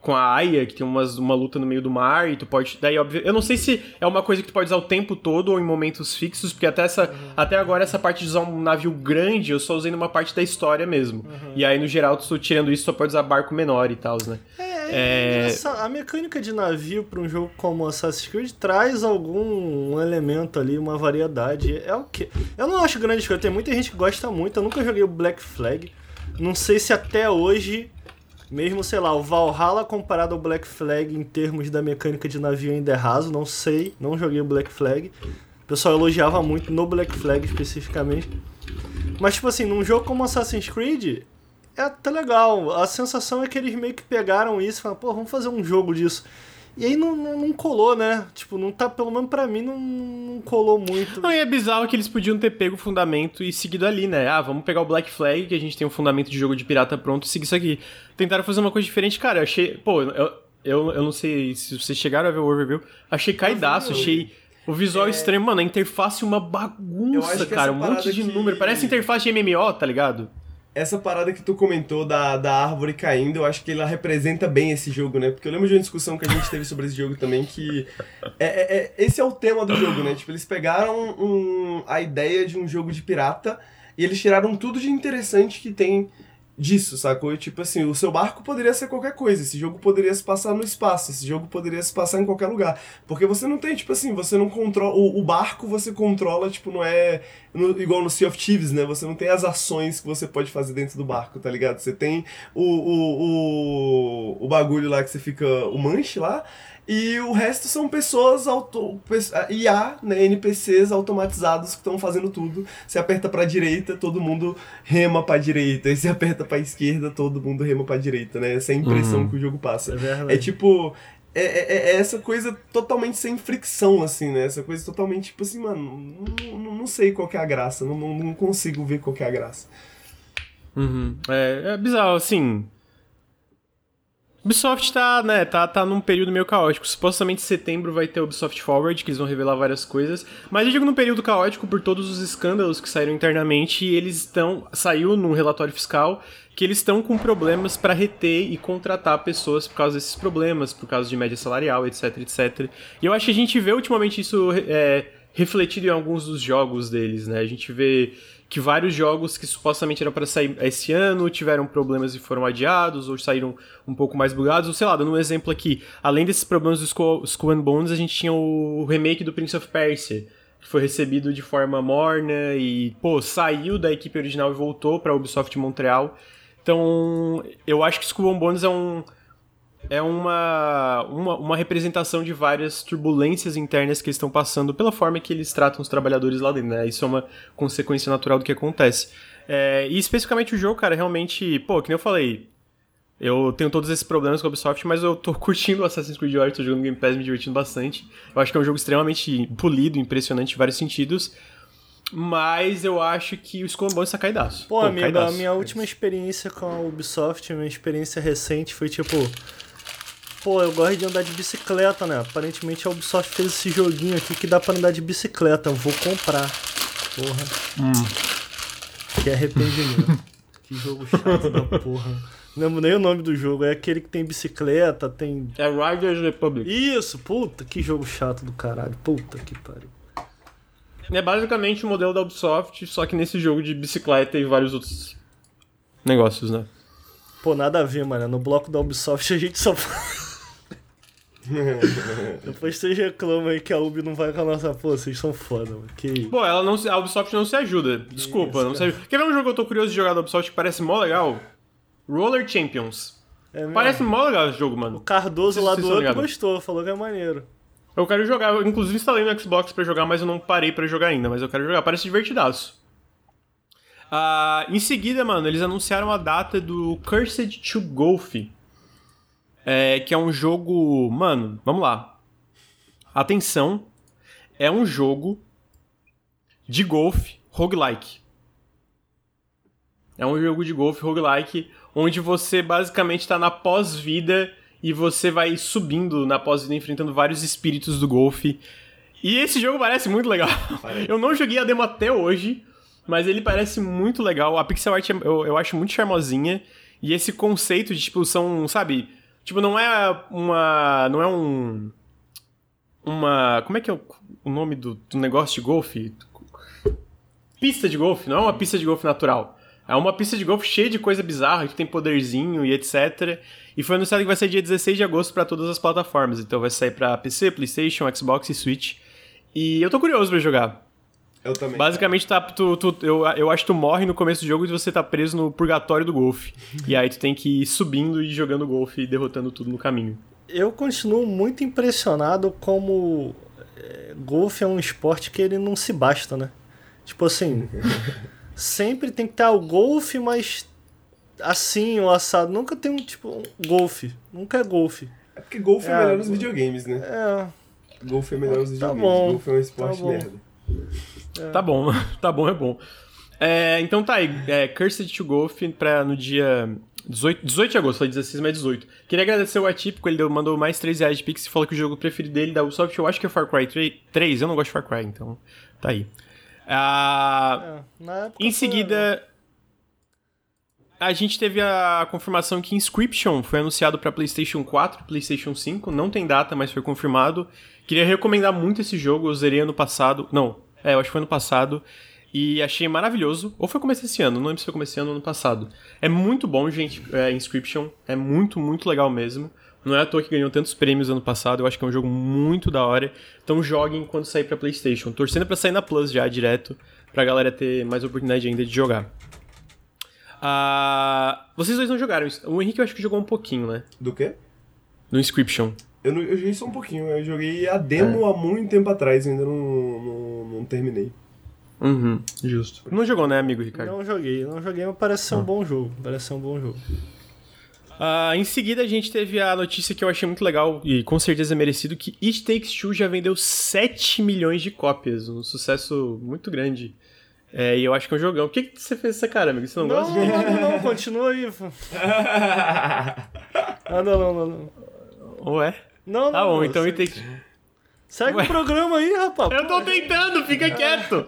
com a Aya, que tem umas, uma luta no meio do mar, e tu pode. Daí, óbvio. Eu não sei se é uma coisa que tu pode usar o tempo todo ou em momentos fixos, porque até, essa, uhum. até agora essa parte de usar um navio grande, eu só usei numa parte da história mesmo. Uhum. E aí, no geral, tu tirando isso, só pode usar barco menor e tal, né? É, é... Essa, a mecânica de navio para um jogo como Assassin's Creed traz algum elemento ali, uma variedade. É o que? Eu não acho grande coisa. Tem muita gente que gosta muito. Eu nunca joguei o Black Flag. Não sei se até hoje mesmo, sei lá, o Valhalla comparado ao Black Flag em termos da mecânica de navio ainda é raso, não sei, não joguei o Black Flag. O pessoal elogiava muito no Black Flag especificamente. Mas, tipo assim, num jogo como Assassin's Creed, é até legal. A sensação é que eles meio que pegaram isso e falaram, pô, vamos fazer um jogo disso. E aí não, não, não, colou, né? Tipo, não tá, pelo menos pra mim, não, não colou muito. Não, e é bizarro que eles podiam ter pego o fundamento e seguido ali, né? Ah, vamos pegar o Black Flag, que a gente tem um fundamento de jogo de pirata pronto, e seguir isso aqui. Tentaram fazer uma coisa diferente, cara. Eu achei. Pô, eu, eu, eu não sei se vocês chegaram a ver o overview. Achei caidaço, achei. O visual é... extremo, mano, a interface uma bagunça, cara. Um monte de que... número. Parece interface de MMO, tá ligado? Essa parada que tu comentou da, da árvore caindo, eu acho que ela representa bem esse jogo, né? Porque eu lembro de uma discussão que a gente teve sobre esse jogo também, que é, é, é esse é o tema do jogo, né? Tipo, eles pegaram um, a ideia de um jogo de pirata e eles tiraram tudo de interessante que tem disso, sacou? Tipo assim, o seu barco poderia ser qualquer coisa, esse jogo poderia se passar no espaço, esse jogo poderia se passar em qualquer lugar. Porque você não tem, tipo assim, você não controla. O, o barco você controla, tipo, não é no, igual no Sea of Thieves, né? Você não tem as ações que você pode fazer dentro do barco, tá ligado? Você tem o, o, o, o bagulho lá que você fica. o manche lá. E o resto são pessoas, auto, IA, né, NPCs automatizados que estão fazendo tudo. Você aperta pra direita, todo mundo rema pra direita. E se aperta pra esquerda, todo mundo rema pra direita, né? Essa é a impressão uhum. que o jogo passa. É, é tipo... É, é, é, essa coisa totalmente sem fricção, assim, né? Essa coisa totalmente, tipo assim, mano, não, não, não sei qual é a graça. Não, não, não consigo ver qual é a graça. Uhum. É, é bizarro, assim... Ubisoft tá, né, tá, tá num período meio caótico. Supostamente em setembro vai ter o Ubisoft Forward, que eles vão revelar várias coisas. Mas eu digo num período caótico por todos os escândalos que saíram internamente e eles estão. Saiu num relatório fiscal que eles estão com problemas para reter e contratar pessoas por causa desses problemas, por causa de média salarial, etc, etc. E eu acho que a gente vê ultimamente isso é, refletido em alguns dos jogos deles, né? A gente vê que vários jogos que supostamente eram para sair esse ano tiveram problemas e foram adiados, ou saíram um pouco mais bugados. Ou sei lá, dando um exemplo aqui, além desses problemas do Skull, Skull and Bones, a gente tinha o remake do Prince of Persia, que foi recebido de forma morna e, pô, saiu da equipe original e voltou para Ubisoft Montreal. Então, eu acho que Skull and Bones é um é uma, uma, uma, representação de várias turbulências internas que estão passando pela forma que eles tratam os trabalhadores lá dentro, né? Isso é uma consequência natural do que acontece. É, e especificamente o jogo, cara, realmente, pô, que nem eu falei, eu tenho todos esses problemas com a Ubisoft, mas eu tô curtindo o Assassin's Creed Odyssey, tô jogando Game Pass, me divertindo bastante. Eu acho que é um jogo extremamente polido, impressionante em vários sentidos. Mas eu acho que o Skull Bones tá caidaço. Pô, Pô amigo, caidaço. a minha última experiência com a Ubisoft, minha experiência recente foi tipo pô, eu gosto de andar de bicicleta, né? Aparentemente a Ubisoft fez esse joguinho aqui que dá pra andar de bicicleta. Eu vou comprar. Porra. Hum. Que arrependimento. que jogo chato da porra. Não lembro nem o nome do jogo. É aquele que tem bicicleta, tem. É Riders Republic. Isso, puta, que jogo chato do caralho. Puta que pariu. É basicamente o modelo da Ubisoft, só que nesse jogo de bicicleta e vários outros negócios, né? Pô, nada a ver, mano. No bloco da Ubisoft a gente só. Depois vocês reclamam aí que a Ubi não vai com a nossa pô, vocês são foda, mano. Que... Pô, ela não, a Ubisoft não se ajuda. Desculpa, Isso, não se ajuda. Quer ver um jogo que eu tô curioso de jogar da Ubisoft que parece mó legal? Roller Champions. É parece mó legal esse jogo, mano. O Cardoso lá do outro gostou, falou que é maneiro. Eu quero jogar, eu inclusive instalei no Xbox para jogar, mas eu não parei para jogar ainda, mas eu quero jogar, parece divertidaço. Uh, em seguida, mano, eles anunciaram a data do Cursed to Golf, é, que é um jogo. Mano, vamos lá. Atenção, é um jogo de golfe roguelike. É um jogo de golfe roguelike onde você basicamente está na pós-vida e você vai subindo na pós-vida enfrentando vários espíritos do golfe. E esse jogo parece muito legal. Eu não joguei a demo até hoje, mas ele parece muito legal. A pixel art eu, eu acho muito charmosinha. E esse conceito de, tipo, são, sabe, Tipo, não é uma. Não é um. Uma. Como é que é o, o nome do, do negócio de golfe? Pista de golfe, não é uma pista de golfe natural. É uma pista de golfe cheia de coisa bizarra, que tem poderzinho e etc. E foi anunciado que vai sair dia 16 de agosto para todas as plataformas. Então vai sair para PC, PlayStation, Xbox e Switch. E eu tô curioso para jogar. Eu também. Basicamente, tá, tu, tu, eu, eu acho que tu morre no começo do jogo e você tá preso no purgatório do golfe. e aí tu tem que ir subindo e jogando golfe e derrotando tudo no caminho. Eu continuo muito impressionado como é, golfe é um esporte que ele não se basta, né? Tipo assim, sempre tem que ter o golfe, mas assim, o assado. Nunca tem um tipo um golfe. Nunca é golfe. É porque golfe é, é melhor nos videogames, né? É. Golfe é melhor nos tá videogames. Bom, golfe é um esporte tá merda. É. Tá bom, tá bom, é bom. É, então tá aí, é, Cursed to Golf pra, no dia 18, 18 de agosto, foi 16, mas 18. Queria agradecer o Atípico, ele deu, mandou mais 3 reais de Pix e falou que o jogo preferido dele da Ubisoft, eu acho que é Far Cry 3, eu não gosto de Far Cry, então tá aí. Ah, é, em seguida, a gente teve a confirmação que Inscription foi anunciado para PlayStation 4, PlayStation 5, não tem data, mas foi confirmado. Queria recomendar muito esse jogo, eu zerei ano passado, não, é, eu acho que foi ano passado. E achei maravilhoso. Ou foi começo esse ano, não lembro se foi começo esse ano ou ano passado. É muito bom, gente, é, Inscription. É muito, muito legal mesmo. Não é à toa que ganhou tantos prêmios ano passado. Eu acho que é um jogo muito da hora. Então joguem quando sair pra PlayStation. Torcendo pra sair na Plus já, direto. Pra galera ter mais oportunidade ainda de jogar. Uh, vocês dois não jogaram. O Henrique eu acho que jogou um pouquinho, né? Do quê? Do Inscription. Eu, não, eu joguei só um pouquinho. Eu joguei a demo é. há muito tempo atrás. Ainda não, não, não terminei. Uhum, justo. Não jogou, né, amigo Ricardo? Não joguei, não joguei, mas parece ser um ah. bom jogo. Parece ser um bom jogo. Uh, em seguida, a gente teve a notícia que eu achei muito legal e com certeza merecido: que It Takes Two já vendeu 7 milhões de cópias. Um sucesso muito grande. É, e eu acho que é um jogão. Por que, que você fez essa cara, amigo? Você não, não gosta? Não, não, não, continua aí. ah, não, não, não. não. Ué? Não, tá não. Tá bom, então It Takes Segue Ué. o programa aí, rapaz. Eu tô tentando, fica quieto.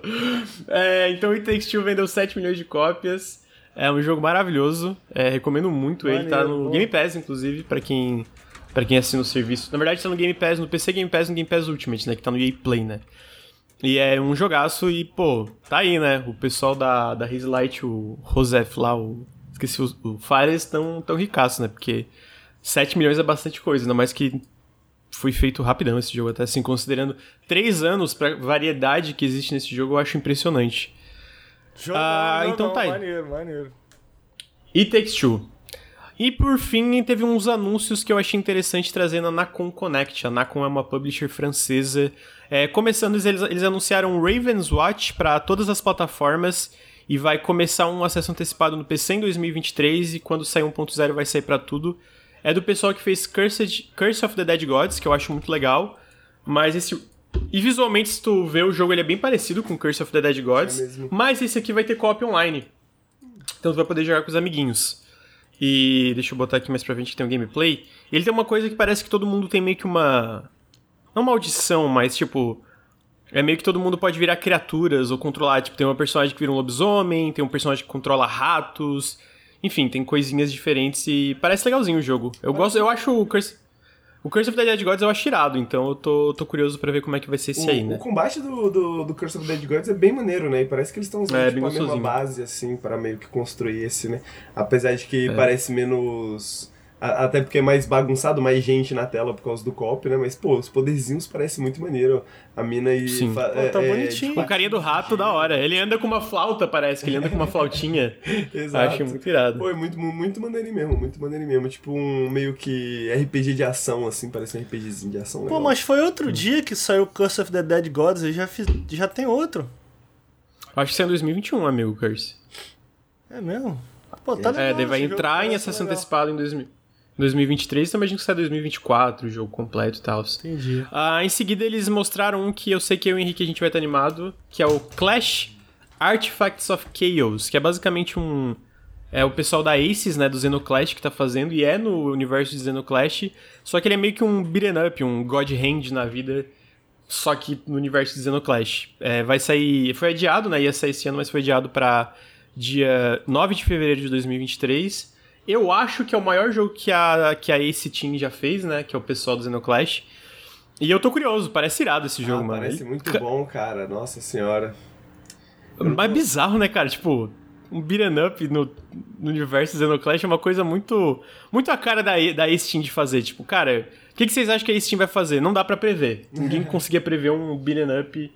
É, então, It Takes Two vendeu 7 milhões de cópias. É um jogo maravilhoso. É, recomendo muito Maneiro, ele. Tá no bom. Game Pass, inclusive, pra quem, pra quem assina o serviço. Na verdade, tá no Game Pass, no PC Game Pass e no Game Pass Ultimate, né? Que tá no EA Play, né? E é um jogaço e, pô, tá aí, né? O pessoal da, da Light, o Rosef lá, o. Esqueci, o, o Fire estão tão ricaços, né? Porque 7 milhões é bastante coisa, ainda mais que foi feito rapidão esse jogo, até assim, considerando três anos pra variedade que existe nesse jogo, eu acho impressionante. Jogo, ah, não, então não, tá aí. Maneiro, maneiro. It Takes Two. E por fim, teve uns anúncios que eu achei interessante trazendo a Nacon Connect. A Nacon é uma publisher francesa. É, começando, eles, eles anunciaram Raven's Watch para todas as plataformas e vai começar um acesso antecipado no PC em 2023 e quando sair 1.0 vai sair para tudo. É do pessoal que fez Cursed, Curse of the Dead Gods, que eu acho muito legal. Mas esse. E visualmente, se tu vê o jogo, ele é bem parecido com Curse of the Dead Gods. É mas esse aqui vai ter co-op online. Então tu vai poder jogar com os amiguinhos. E deixa eu botar aqui mais pra frente que tem um gameplay. Ele tem uma coisa que parece que todo mundo tem meio que uma. Não uma audição, mas tipo. É meio que todo mundo pode virar criaturas ou controlar. Tipo, tem uma personagem que vira um lobisomem, tem um personagem que controla ratos. Enfim, tem coisinhas diferentes e parece legalzinho o jogo. Eu gosto, eu acho o Curse, o Curse of the Dead Gods eu acho tirado, então eu tô, tô curioso pra ver como é que vai ser esse o, aí, né? O combate do, do, do, Curse of the Dead Gods é bem maneiro, né? E parece que eles estão usando é, tipo, a mesma base, assim, para meio que construir esse, né? Apesar de que é. parece menos até porque é mais bagunçado, mais gente na tela por causa do cop, né? Mas, pô, os poderzinhos parecem muito maneiro. A mina e. Sim. Pô, tá é, bonitinho. Tipo, o carinha do rato, da hora. Ele anda com uma flauta, parece que ele anda com uma flautinha. Exato. Acho muito irado. Pô, é muito, muito maneirinho mesmo, muito maneirinho mesmo. Tipo um meio que RPG de ação, assim, parece um RPGzinho de ação. Pô, mas foi outro dia que saiu Curse of the Dead Gods e já, fiz, já tem outro. Acho que saiu em 2021, amigo, Curse. É mesmo? Pô, tá legal. É, daí vai entrar em acesso antecipado em 2000. 2023, também imagino que sai 2024, o jogo completo e tal. Entendi. Ah, em seguida, eles mostraram um que eu sei que eu e o Henrique a gente vai estar animado, que é o Clash Artifacts of Chaos, que é basicamente um. É o pessoal da Aces, né, do Xenoclash que tá fazendo, e é no universo de Xenoclash, só que ele é meio que um beat'em up, um God Hand na vida, só que no universo de Xenoclash. É, vai sair. Foi adiado, né? Ia sair esse ano, mas foi adiado para dia 9 de fevereiro de 2023. Eu acho que é o maior jogo que a, que a Ace Team já fez, né? Que é o pessoal do Xenoclash. E eu tô curioso, parece irado esse jogo, ah, mano. Parece Ele... muito bom, cara. Nossa senhora. Mas é bizarro, né, cara? Tipo, um beat'em up no, no universo Xenoclash é uma coisa muito muito a cara da, da Ace Team de fazer. Tipo, cara, o que, que, vocês acham que a Ace Team vai fazer? Não dá para prever. Ninguém conseguia prever um beat'em up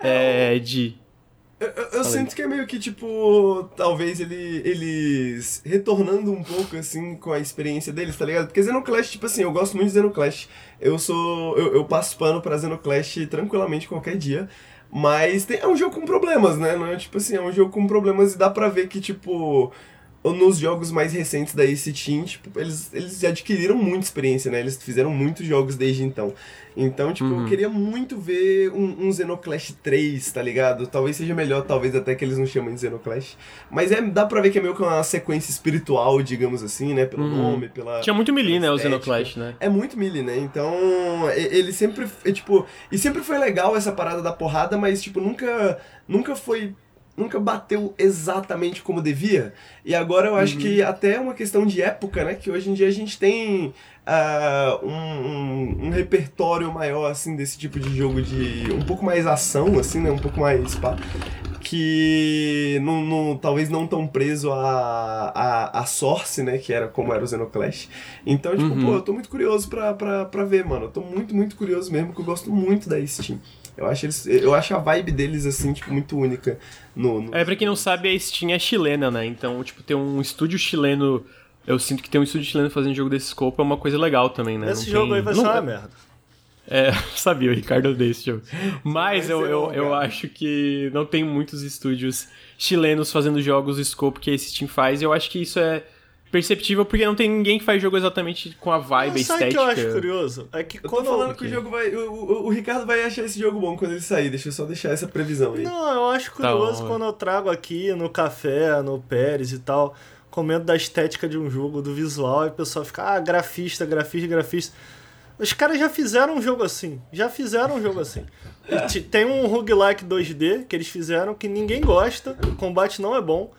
é, de eu, eu, eu sinto que é meio que, tipo, talvez ele, eles retornando um pouco, assim, com a experiência deles, tá ligado? Porque Xenoclash, tipo assim, eu gosto muito de Xenoclash. Eu sou. Eu, eu passo pano pra Xenoclash tranquilamente qualquer dia. Mas tem, é um jogo com problemas, né? Não é tipo assim, é um jogo com problemas e dá pra ver que, tipo nos jogos mais recentes da Ace Team, tipo, eles, eles adquiriram muita experiência, né? Eles fizeram muitos jogos desde então. Então, tipo, uhum. eu queria muito ver um, um Xenoclash 3, tá ligado? Talvez seja melhor, talvez até que eles não chamem de Xenoclash. Mas é, dá pra ver que é meio que uma sequência espiritual, digamos assim, né? Pelo uhum. nome, pela. Tinha muito melee, né? O Xenoclash, né? É muito melee, né? Então, ele sempre. É, tipo. E sempre foi legal essa parada da porrada, mas, tipo, nunca. Nunca foi nunca bateu exatamente como devia. E agora eu acho uhum. que até é uma questão de época, né? Que hoje em dia a gente tem uh, um, um, um, repertório maior, assim, desse tipo de jogo de um pouco mais ação, assim, né? Um pouco mais... Pá, que não, não, talvez não tão preso a, a, a Source, né? Que era como era o Xenoclash. Então, tipo, uhum. pô, eu tô muito curioso pra, pra, pra ver, mano. Eu tô muito, muito curioso mesmo, porque eu gosto muito da Steam. Eu acho, eles, eu acho a vibe deles, assim, tipo, muito única. No, no... É, pra quem não sabe, a Steam é chilena, né? Então, tipo, ter um estúdio chileno... Eu sinto que ter um estúdio chileno fazendo jogo desse escopo é uma coisa legal também, né? Esse não jogo tem... aí vai não... ser uma merda. É, sabia, o Ricardo odeia esse jogo. Mas eu, eu, eu acho que não tem muitos estúdios chilenos fazendo jogos scope que esse Steam faz, e eu acho que isso é perceptível porque não tem ninguém que faz jogo exatamente com a vibe, a estética. Sabe o que eu acho curioso? É que eu quando... tô falando que o jogo vai... O, o, o, Ricardo vai achar esse jogo bom quando ele sair, deixa eu só deixar essa previsão aí. Não, eu acho tá curioso tá quando eu trago aqui no café, no Pérez e tal, comento da estética de um jogo, do visual, e o pessoal fica, ah, grafista, grafista, grafista. Os caras já fizeram um jogo assim. Já fizeram um jogo assim. Tem um roguelike 2D que eles fizeram que ninguém gosta, o combate não é bom.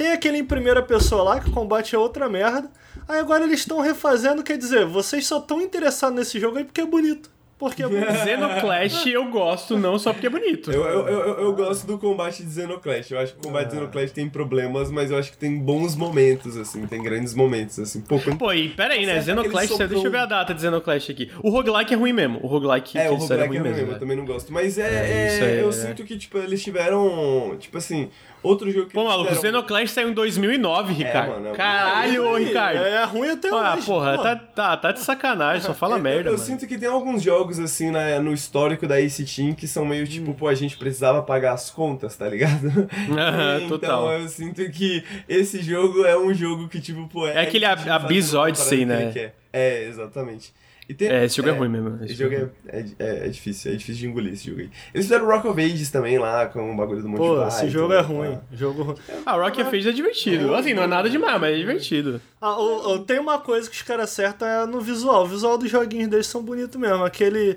Tem aquele em primeira pessoa lá que o combate é outra merda. Aí agora eles estão refazendo, quer dizer, vocês só estão interessados nesse jogo aí porque é bonito. Porque é bonito. Xenoclash eu gosto, não só porque é bonito. Eu, eu, eu, eu gosto do combate de Xenoclash. Eu acho que o combate de Xenoclash tem problemas, mas eu acho que tem bons momentos, assim. Tem grandes momentos, assim. Pô, quando... Pô, e pera aí, né? Xenoclash, soprão. deixa eu ver a data de Xenoclash aqui. O roguelike é ruim mesmo. O roguelike É, que o fizeram roguelike é ruim mesmo, né? eu também não gosto. Mas é, É, é- isso aí, eu é. sinto que, tipo, eles tiveram, tipo assim, outro jogo que Pô, maluco, o fizeram- Xenoclash saiu em 2009, Ricardo. mano, é- Caralho, ô, Ricardo. É ruim até Ah, hoje. porra, tá, tá, tá de sacanagem, só fala Eu- merda, Eu, mano. sinto que tem alguns jogos, assim, na- no histórico da Ace Team que são meio Hum. tipo, pô, a gente precisava pagar as contas, tá ligado? Aham, então total. eu sinto que esse jogo é um jogo que, tipo, pô, É aquele Ace Team Abyss Odyssey, né? É, exatamente. E tem- É, esse jogo é ruim mesmo, Esse esse jogo jogo é, é, é- é difícil, é difícil de engolir esse jogo aí. Eles fizeram Rock of Ages também lá, com o bagulho do Monty Pô, esse jogo é tá? ruim. Jogo ruim. Ah, o Rock Face é divertido. Assim, não é nada demais, mas é divertido. Ah, o- o- tem uma coisa que os caras acertam é no visual. O visual dos joguinhos deles são bonitos mesmo. Aquele.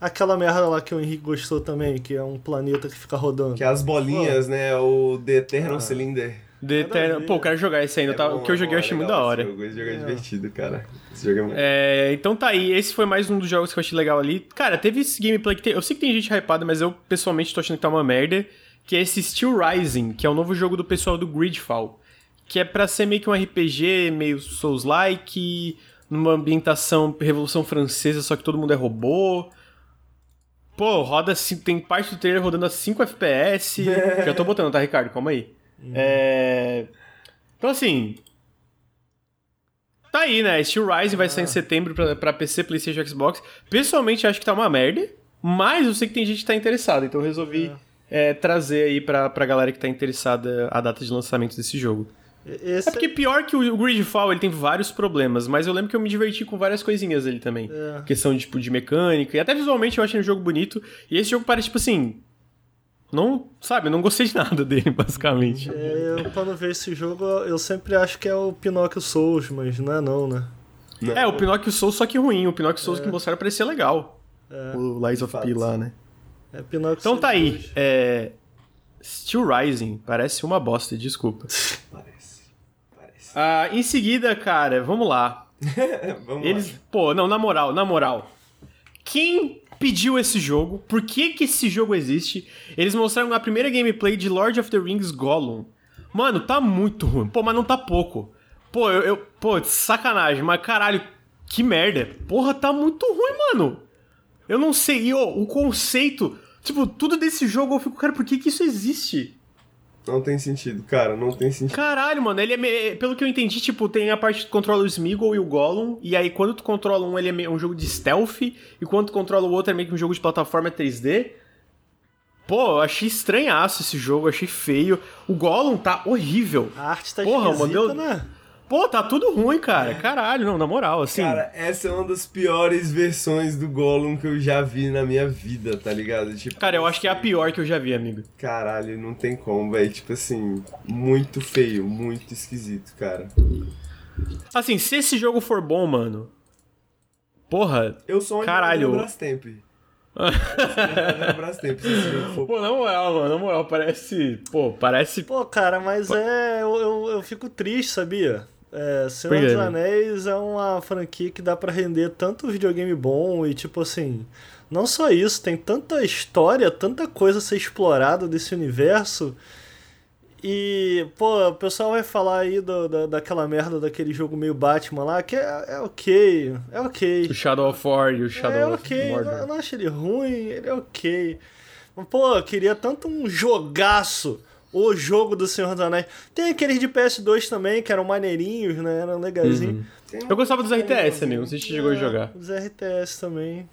Aquela merda lá que o Henrique gostou também, que é um planeta que fica rodando. Que é as bolinhas, né? O The Eternal Ah. Cylinder. The. Pô, eu quero jogar esse ainda. É tá? bom, o que eu é joguei eu é achei muito legal da hora. Esse jogo, esse jogo é divertido, cara. Esse jogo é muito... É, então tá aí, esse foi mais um dos jogos que eu achei legal ali. Cara, teve esse gameplay que tem, eu sei que tem gente hypada, mas eu pessoalmente tô achando que tá uma merda, que é esse Steel Rising, que é o novo jogo do pessoal do Gridfall, que é pra ser meio que um RPG, meio Souls-like, numa ambientação Revolução Francesa, só que todo mundo é robô. Pô, roda assim, tem parte do trailer rodando a 5 FPS. Já tô botando, tá, Ricardo? Calma aí. É... Então assim, Tá aí, né? Steel Rising vai sair em setembro pra, pra PC, PlayStation Xbox. Pessoalmente, acho que tá uma merda, mas eu sei que tem gente que tá interessada, então eu resolvi é, trazer aí pra, pra galera que tá interessada a data de lançamento desse jogo. Esse É porque pior que o Gridfall, ele tem vários problemas, mas eu lembro que eu me diverti com várias coisinhas dele também. É. Questão de, tipo, de mecânica, e até visualmente eu achei um jogo bonito. E esse jogo parece, tipo assim... Não, sabe, eu não gostei de nada dele, basicamente. É, eu, quando vejo esse jogo, eu sempre acho que é o Pinóquio Souls, mas não é não, né? Não. É, o Pinóquio Souls, só que ruim. O Pinóquio Souls que mostraram parecia legal. É, O Lies of. P lá, né? é Pinóquio Então Souls tá aí. 2. É... Steel Rising parece uma bosta, desculpa. Parece. Parece. Ah, em seguida, cara, vamos lá. Vamos Eles, lá. pô, não, na moral, na moral. Quem pediu esse jogo? Por que que esse jogo existe? Eles mostraram a primeira gameplay de Lord of the Rings Gollum. Mano, tá muito ruim. Pô, mas não tá pouco. Pô, eu, eu pô, sacanagem, mas caralho, que merda. Porra, tá muito ruim, mano. Eu não sei, e, ô, o conceito, tipo, tudo desse jogo eu fico, cara, por que que isso existe? Não tem sentido, cara, não tem sentido. Caralho, mano, ele é. me- Pelo que eu entendi, tipo, tem a parte que tu controla o Smeagol e o Gollum, e aí quando tu controla um, ele é meio- um jogo de stealth, e quando tu controla o outro é meio que um jogo de plataforma 3D. Pô, eu achei estranhaço esse jogo, achei feio. O Gollum tá horrível. A arte tá Porra, esquisita, modelo- né? Pô, tá tudo ruim, cara. Caralho, não, na moral, assim. Cara, essa é uma das piores versões do Gollum que eu já vi na minha vida, tá ligado? Tipo, Cara, eu acho que é a pior que eu já vi, amigo. Caralho, não tem como, velho. Tipo assim, muito feio, muito esquisito, cara. Assim, se esse jogo for bom, mano. Porra. Eu sou um Caralho. Brastemp. Um Brastemp, se esse jogo for Pô, na moral, mano, na moral, parece. Pô, parece. Pô, cara, mas é. Eu, eu, eu fico triste, sabia? É, Senhor dos né? Anéis é uma franquia que dá pra render tanto videogame bom e, tipo assim. Não só isso, tem tanta história, tanta coisa a ser explorada desse universo. E, pô, o pessoal vai falar aí do, da, daquela merda daquele jogo meio Batman lá, que é, é ok, é ok. O Shadow of War e o Shadow É of ok, Mordor. eu não acho ele ruim, ele é ok. Mas, pô, eu queria tanto um jogaço, o jogo do Senhor dos Anéis. Tem aqueles de PS2 também, que eram maneirinhos, né? Eram legaisinhos. Tem um Eu gostava dos RTS, amigo. Não sei se você chegou a É, jogar. Os RTS também.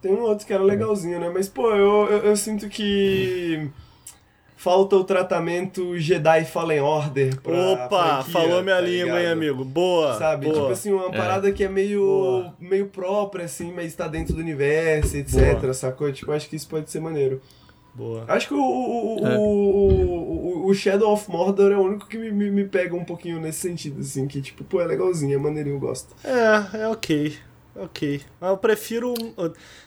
Tem um outro que era legalzinho, né? Mas, pô, eu, eu, eu sinto que. Falta o tratamento Jedi Fallen Order pra Opa, franquia, falou minha tá língua, hein, amigo? Boa. Sabe? boa. Tipo assim, uma parada que é meio, Boa. meio própria, assim, mas tá dentro do universo, etc, Boa. sacou? Tipo, acho que isso pode ser maneiro. Boa. Acho que o, o, o- É. o, o, o Shadow of Mordor é o único que me, me, me pega um pouquinho nesse sentido, assim, que tipo, pô, é legalzinho, é maneirinho, eu gosto. É, é ok. Ok. Mas eu prefiro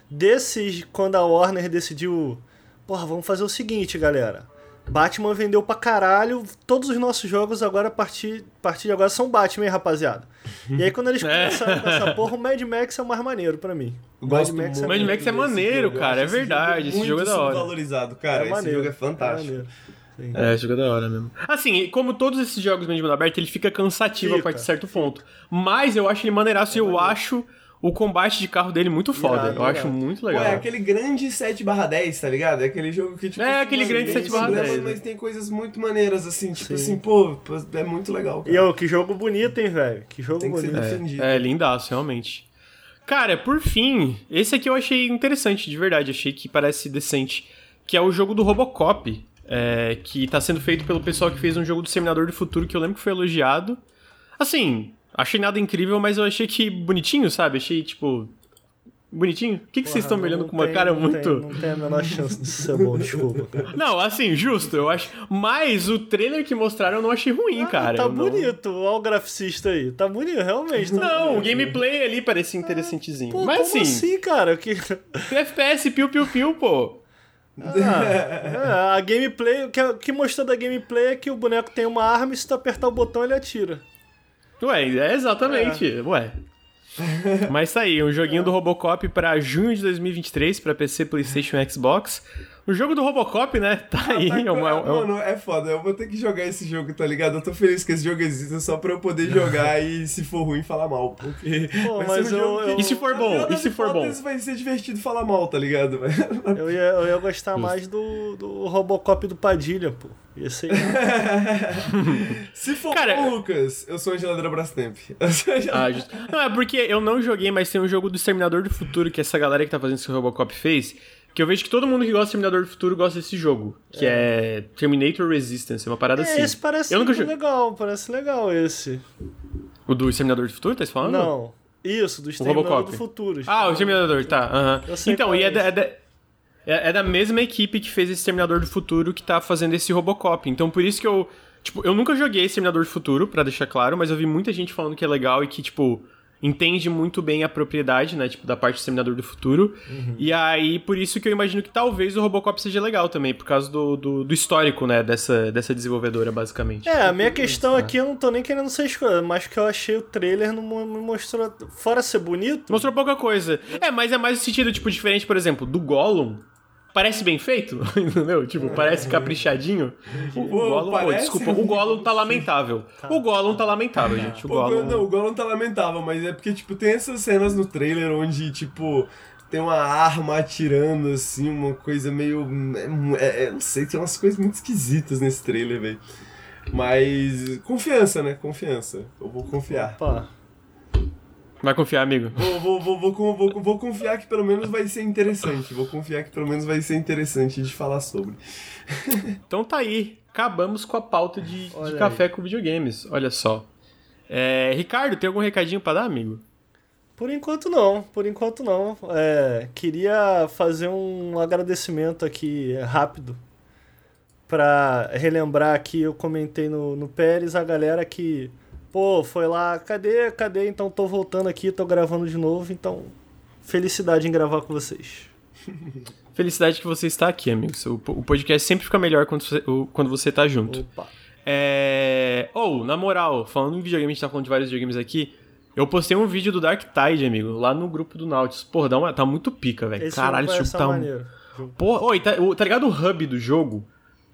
desses quando a Warner decidiu. Porra, vamos fazer o seguinte, galera. Batman vendeu pra caralho. Todos os nossos jogos agora, a partir, a partir de agora, são Batman, hein, rapaziada. E aí, quando eles É. começaram com essa porra, o Mad Max é o mais maneiro pra mim. O Mad Max é Mad Max é maneiro, jogo. Cara, é esse jogo verdade, esse jogo é da hora. valorizado, cara. esse maneiro, jogo é fantástico. maneiro. Sim. É, esse jogo é da hora mesmo. Assim, como todos esses jogos de mundo aberto, ele fica cansativo a Fica, partir de certo ponto. Mas eu acho ele maneiraço e eu acho o combate de carro dele muito foda. Irado, eu acho irado. muito Pô, legal. é aquele grande 7 10, tá ligado? É aquele jogo que, tipo... É, aquele mano, grande tem 7/10, problemas, né? Mas tem coisas muito maneiras, assim, tipo Sim. assim, pô, é muito legal, cara. E ô, que jogo bonito, hein, velho? Que jogo Tem que ser bonito. defendido. É, lindaço, realmente. Cara, por fim, esse aqui eu achei interessante, de verdade. Achei que parece decente. Que é o jogo do Robocop. é, que tá sendo feito pelo pessoal que fez um jogo do Seminador do Futuro, que eu lembro que foi elogiado. Assim, achei nada incrível, mas eu achei que bonitinho, sabe? Achei, tipo. Bonitinho? O que, que vocês estão me olhando com uma tem- cara não muito. Tem, não tem a menor chance de ser bom, desculpa. Não, assim, justo, eu acho. Mas o trailer que mostraram eu não achei ruim, cara. tá Eu não- bonito, olha o graficista aí. Tá bonito, realmente. Tá Não, o bonito. gameplay ali parecia interessantezinho. Pô, mas como assim, assim, cara? Que... FPS piu-piu-piu, pô. Ah, é, a gameplay, o que, o que mostrou da gameplay é que o boneco tem uma arma e se tu apertar o botão ele atira. Ué, é exatamente. Ué. Mas tá aí, um joguinho do Robocop pra junho de 2023 pra PC, PlayStation e Xbox. O jogo do Robocop, né? Tá aí. Tá, é uma- é uma- Mano, é foda. Eu vou ter que jogar esse jogo, tá ligado? Eu tô feliz que esse jogo exista só pra eu poder jogar e, se for ruim, falar mal. Porque. Pô, vai mas ser um eu- jogo que- E se for bom? E se for bom? vai ser divertido falar mal, tá ligado? Eu ia, eu ia gostar mais do, do Robocop do Padilha, pô. Ia ser. se for Cara, bom, Lucas, eu sou a geladeira Brastemp. Ah, justo. Não, é porque eu não joguei, mas tem um jogo do Exterminador do Futuro que essa galera que tá fazendo esse Robocop fez. Que eu vejo que todo mundo que gosta do Exterminador do Futuro gosta desse jogo. Que é, Terminator Resistance, é uma parada assim. É, esse parece Eu nunca muito jo- legal, parece legal esse. O do Exterminador do Futuro, tá falando? Não, isso, do Exterminador do Futuro. Ah, o Exterminador, tá. aham. Eu sei Então, e é é da, é, da, é- é da mesma equipe que fez esse Exterminador do Futuro que tá fazendo esse Robocop. Então, por isso que eu. Tipo, eu nunca joguei Exterminador do Futuro, pra deixar claro, mas eu vi muita gente falando que é legal e que, tipo, entende muito bem a propriedade, né? Tipo, da parte do Exterminador do Futuro. Uhum. E aí, por isso que eu imagino que talvez o Robocop seja legal também, por causa do, do, do histórico, né? Dessa, dessa desenvolvedora, basicamente. É, a minha questão aqui eu não tô nem querendo ser escolha, mas que eu achei o trailer não me mostrou. Fora ser bonito. Mostrou pouca coisa. É, mas é mais no sentido, tipo, diferente, por exemplo, do Gollum. Parece bem feito, entendeu? Tipo, parece caprichadinho. O, o Gollum, parece desculpa, o Gollum tá lamentável. O Gollum tá lamentável, gente. O Pô, Gollum... Não, o Gollum tá lamentável, mas é porque, tipo, tem essas cenas no trailer onde, tipo, tem uma arma atirando, assim, uma coisa meio. É, é, não sei, tem umas coisas muito esquisitas nesse trailer, velho. Mas. Confiança, né? Confiança. Eu vou confiar. Opa. Vai confiar, amigo. Vou, vou, vou, vou, vou, vou, vou confiar que pelo menos vai ser interessante. Vou confiar que pelo menos vai ser interessante de falar sobre. Então tá aí. Acabamos com a pauta de, de café com videogames. Olha só. É, Ricardo, tem algum recadinho pra dar, amigo? Por enquanto não, por enquanto não. É, queria fazer um agradecimento aqui rápido pra relembrar aqui, eu comentei no, no Pérez, a galera que, pô, foi lá, cadê, cadê? Então tô voltando aqui, tô gravando de novo, então felicidade em gravar com vocês. Felicidade que você está aqui, amigo. O, o podcast sempre fica melhor quando você, quando você tá junto. Opa. É. Ou, na moral, falando em videogame, a gente tá falando de vários videogames aqui. Eu postei um vídeo do Dark Tide, amigo, lá no grupo do Nautilus. Porra, dá uma, tá muito pica, velho. Caralho, esse jogo tá. maneiro. Porra, oi, tá, tá ligado o hub do jogo?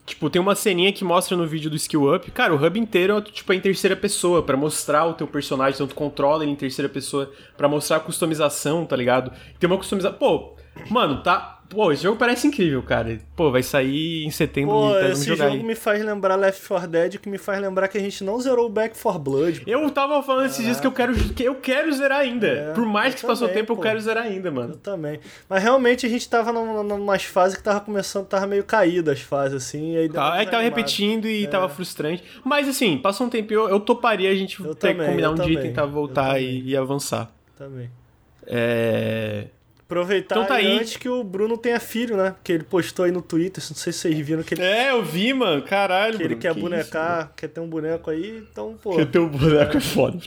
Tipo, tem uma ceninha que mostra no vídeo do Skill Up. Cara, o hub inteiro é tipo é em terceira pessoa, pra mostrar o teu personagem, então tu controla ele em terceira pessoa, pra mostrar a customização, tá ligado? Tem uma customização. Pô, mano, tá. Pô, esse jogo parece incrível, cara. Pô, vai sair em setembro Pô, e tá esse jogo aí. me faz lembrar Left 4 Dead, que me faz lembrar que a gente não zerou o Back 4 Blood. Eu tava falando esses dias que eu quero, que eu quero zerar ainda. É, Por mais eu que passou também, tempo, eu pô. quero zerar ainda, Eu mano. também. Mas realmente a gente tava num- numas fases que tava começando, tava meio caída as fases, assim. Aí Tá, é que tava repetindo e tava frustrante. Mas assim, passou um tempo eu, eu toparia a gente Eu ter que também, combinar eu um dia e também, tentar eu voltar também. e, e avançar. Também. É. Aproveitar Então tá aí. antes que o Bruno tenha filho, né? Porque ele postou aí no Twitter, não sei se vocês viram que ele, É, eu vi, mano. Caralho, que ele Bruno, quer que bonecar, quer ter um boneco aí, então, pô. Porque teu boneco é foda.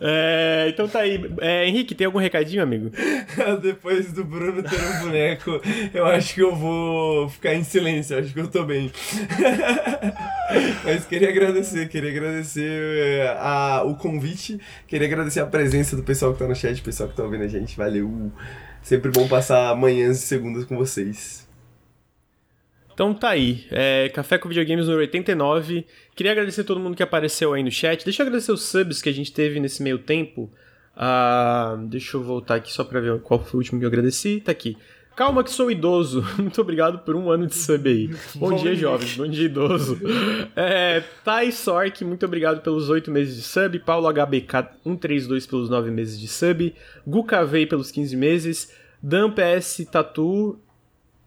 É, então tá aí. É, Henrique, tem algum recadinho, amigo? Depois do Bruno ter um boneco, eu acho que eu vou ficar em silêncio, acho que eu tô bem. Mas queria agradecer, queria agradecer eh, a, o convite, queria agradecer a presença do pessoal que tá no chat, pessoal que tá ouvindo a gente, valeu. Sempre bom passar manhãs e segundas com vocês. Então tá aí. É, Café com Videogames número 89. Queria agradecer a todo mundo que apareceu aí no chat. Deixa eu agradecer os subs que a gente teve nesse meio tempo. Ah, deixa eu voltar aqui só pra ver qual foi o último que eu agradeci. Tá aqui. Calma que sou idoso. Muito obrigado por um ano de sub aí. Bom, Bom dia, dia. jovens. Bom dia, idoso. É, Thai Sork, muito obrigado pelos oito meses de sub. Paulo HBK 132 pelos nove meses de sub. Guka Vei pelos 15 meses. Dan PS Tatu.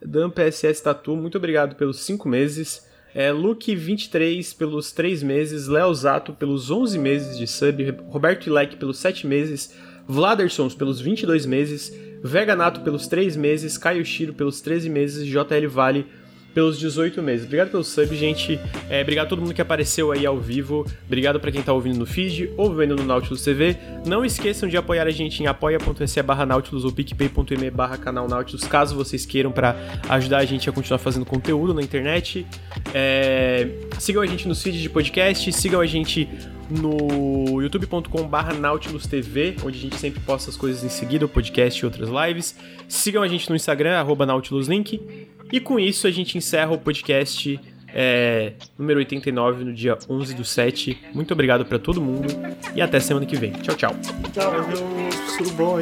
Dan PSS Tatu, muito obrigado pelos 5 meses. É, Luke23 pelos 3 meses. Léo Zato pelos 11 meses de sub. Roberto Ilek pelos 7 meses. Vladersons pelos 22 meses. Vega Nato pelos 3 meses. Caio Shiro pelos 13 meses. JL Vale pelos 18 meses. Obrigado pelo sub, gente. É, obrigado a todo mundo que apareceu aí ao vivo. Obrigado pra quem tá ouvindo no feed ou vendo no Nautilus TV. Não esqueçam de apoiar a gente em apoia.se barra Nautilus ou picpay.me barra canal Nautilus, caso vocês queiram pra ajudar a gente a continuar fazendo conteúdo na internet. É, sigam a gente nos feeds de podcast, sigam a gente no youtube.com/barra Nautilus TV, onde a gente sempre posta as coisas em seguida, o podcast e outras lives. Sigam a gente no Instagram, NautilusLink. E com isso a gente encerra o podcast é, número 89, no dia 11 do 7. Muito obrigado para todo mundo e até semana que vem. Tchau, tchau. Tchau, tudo bom?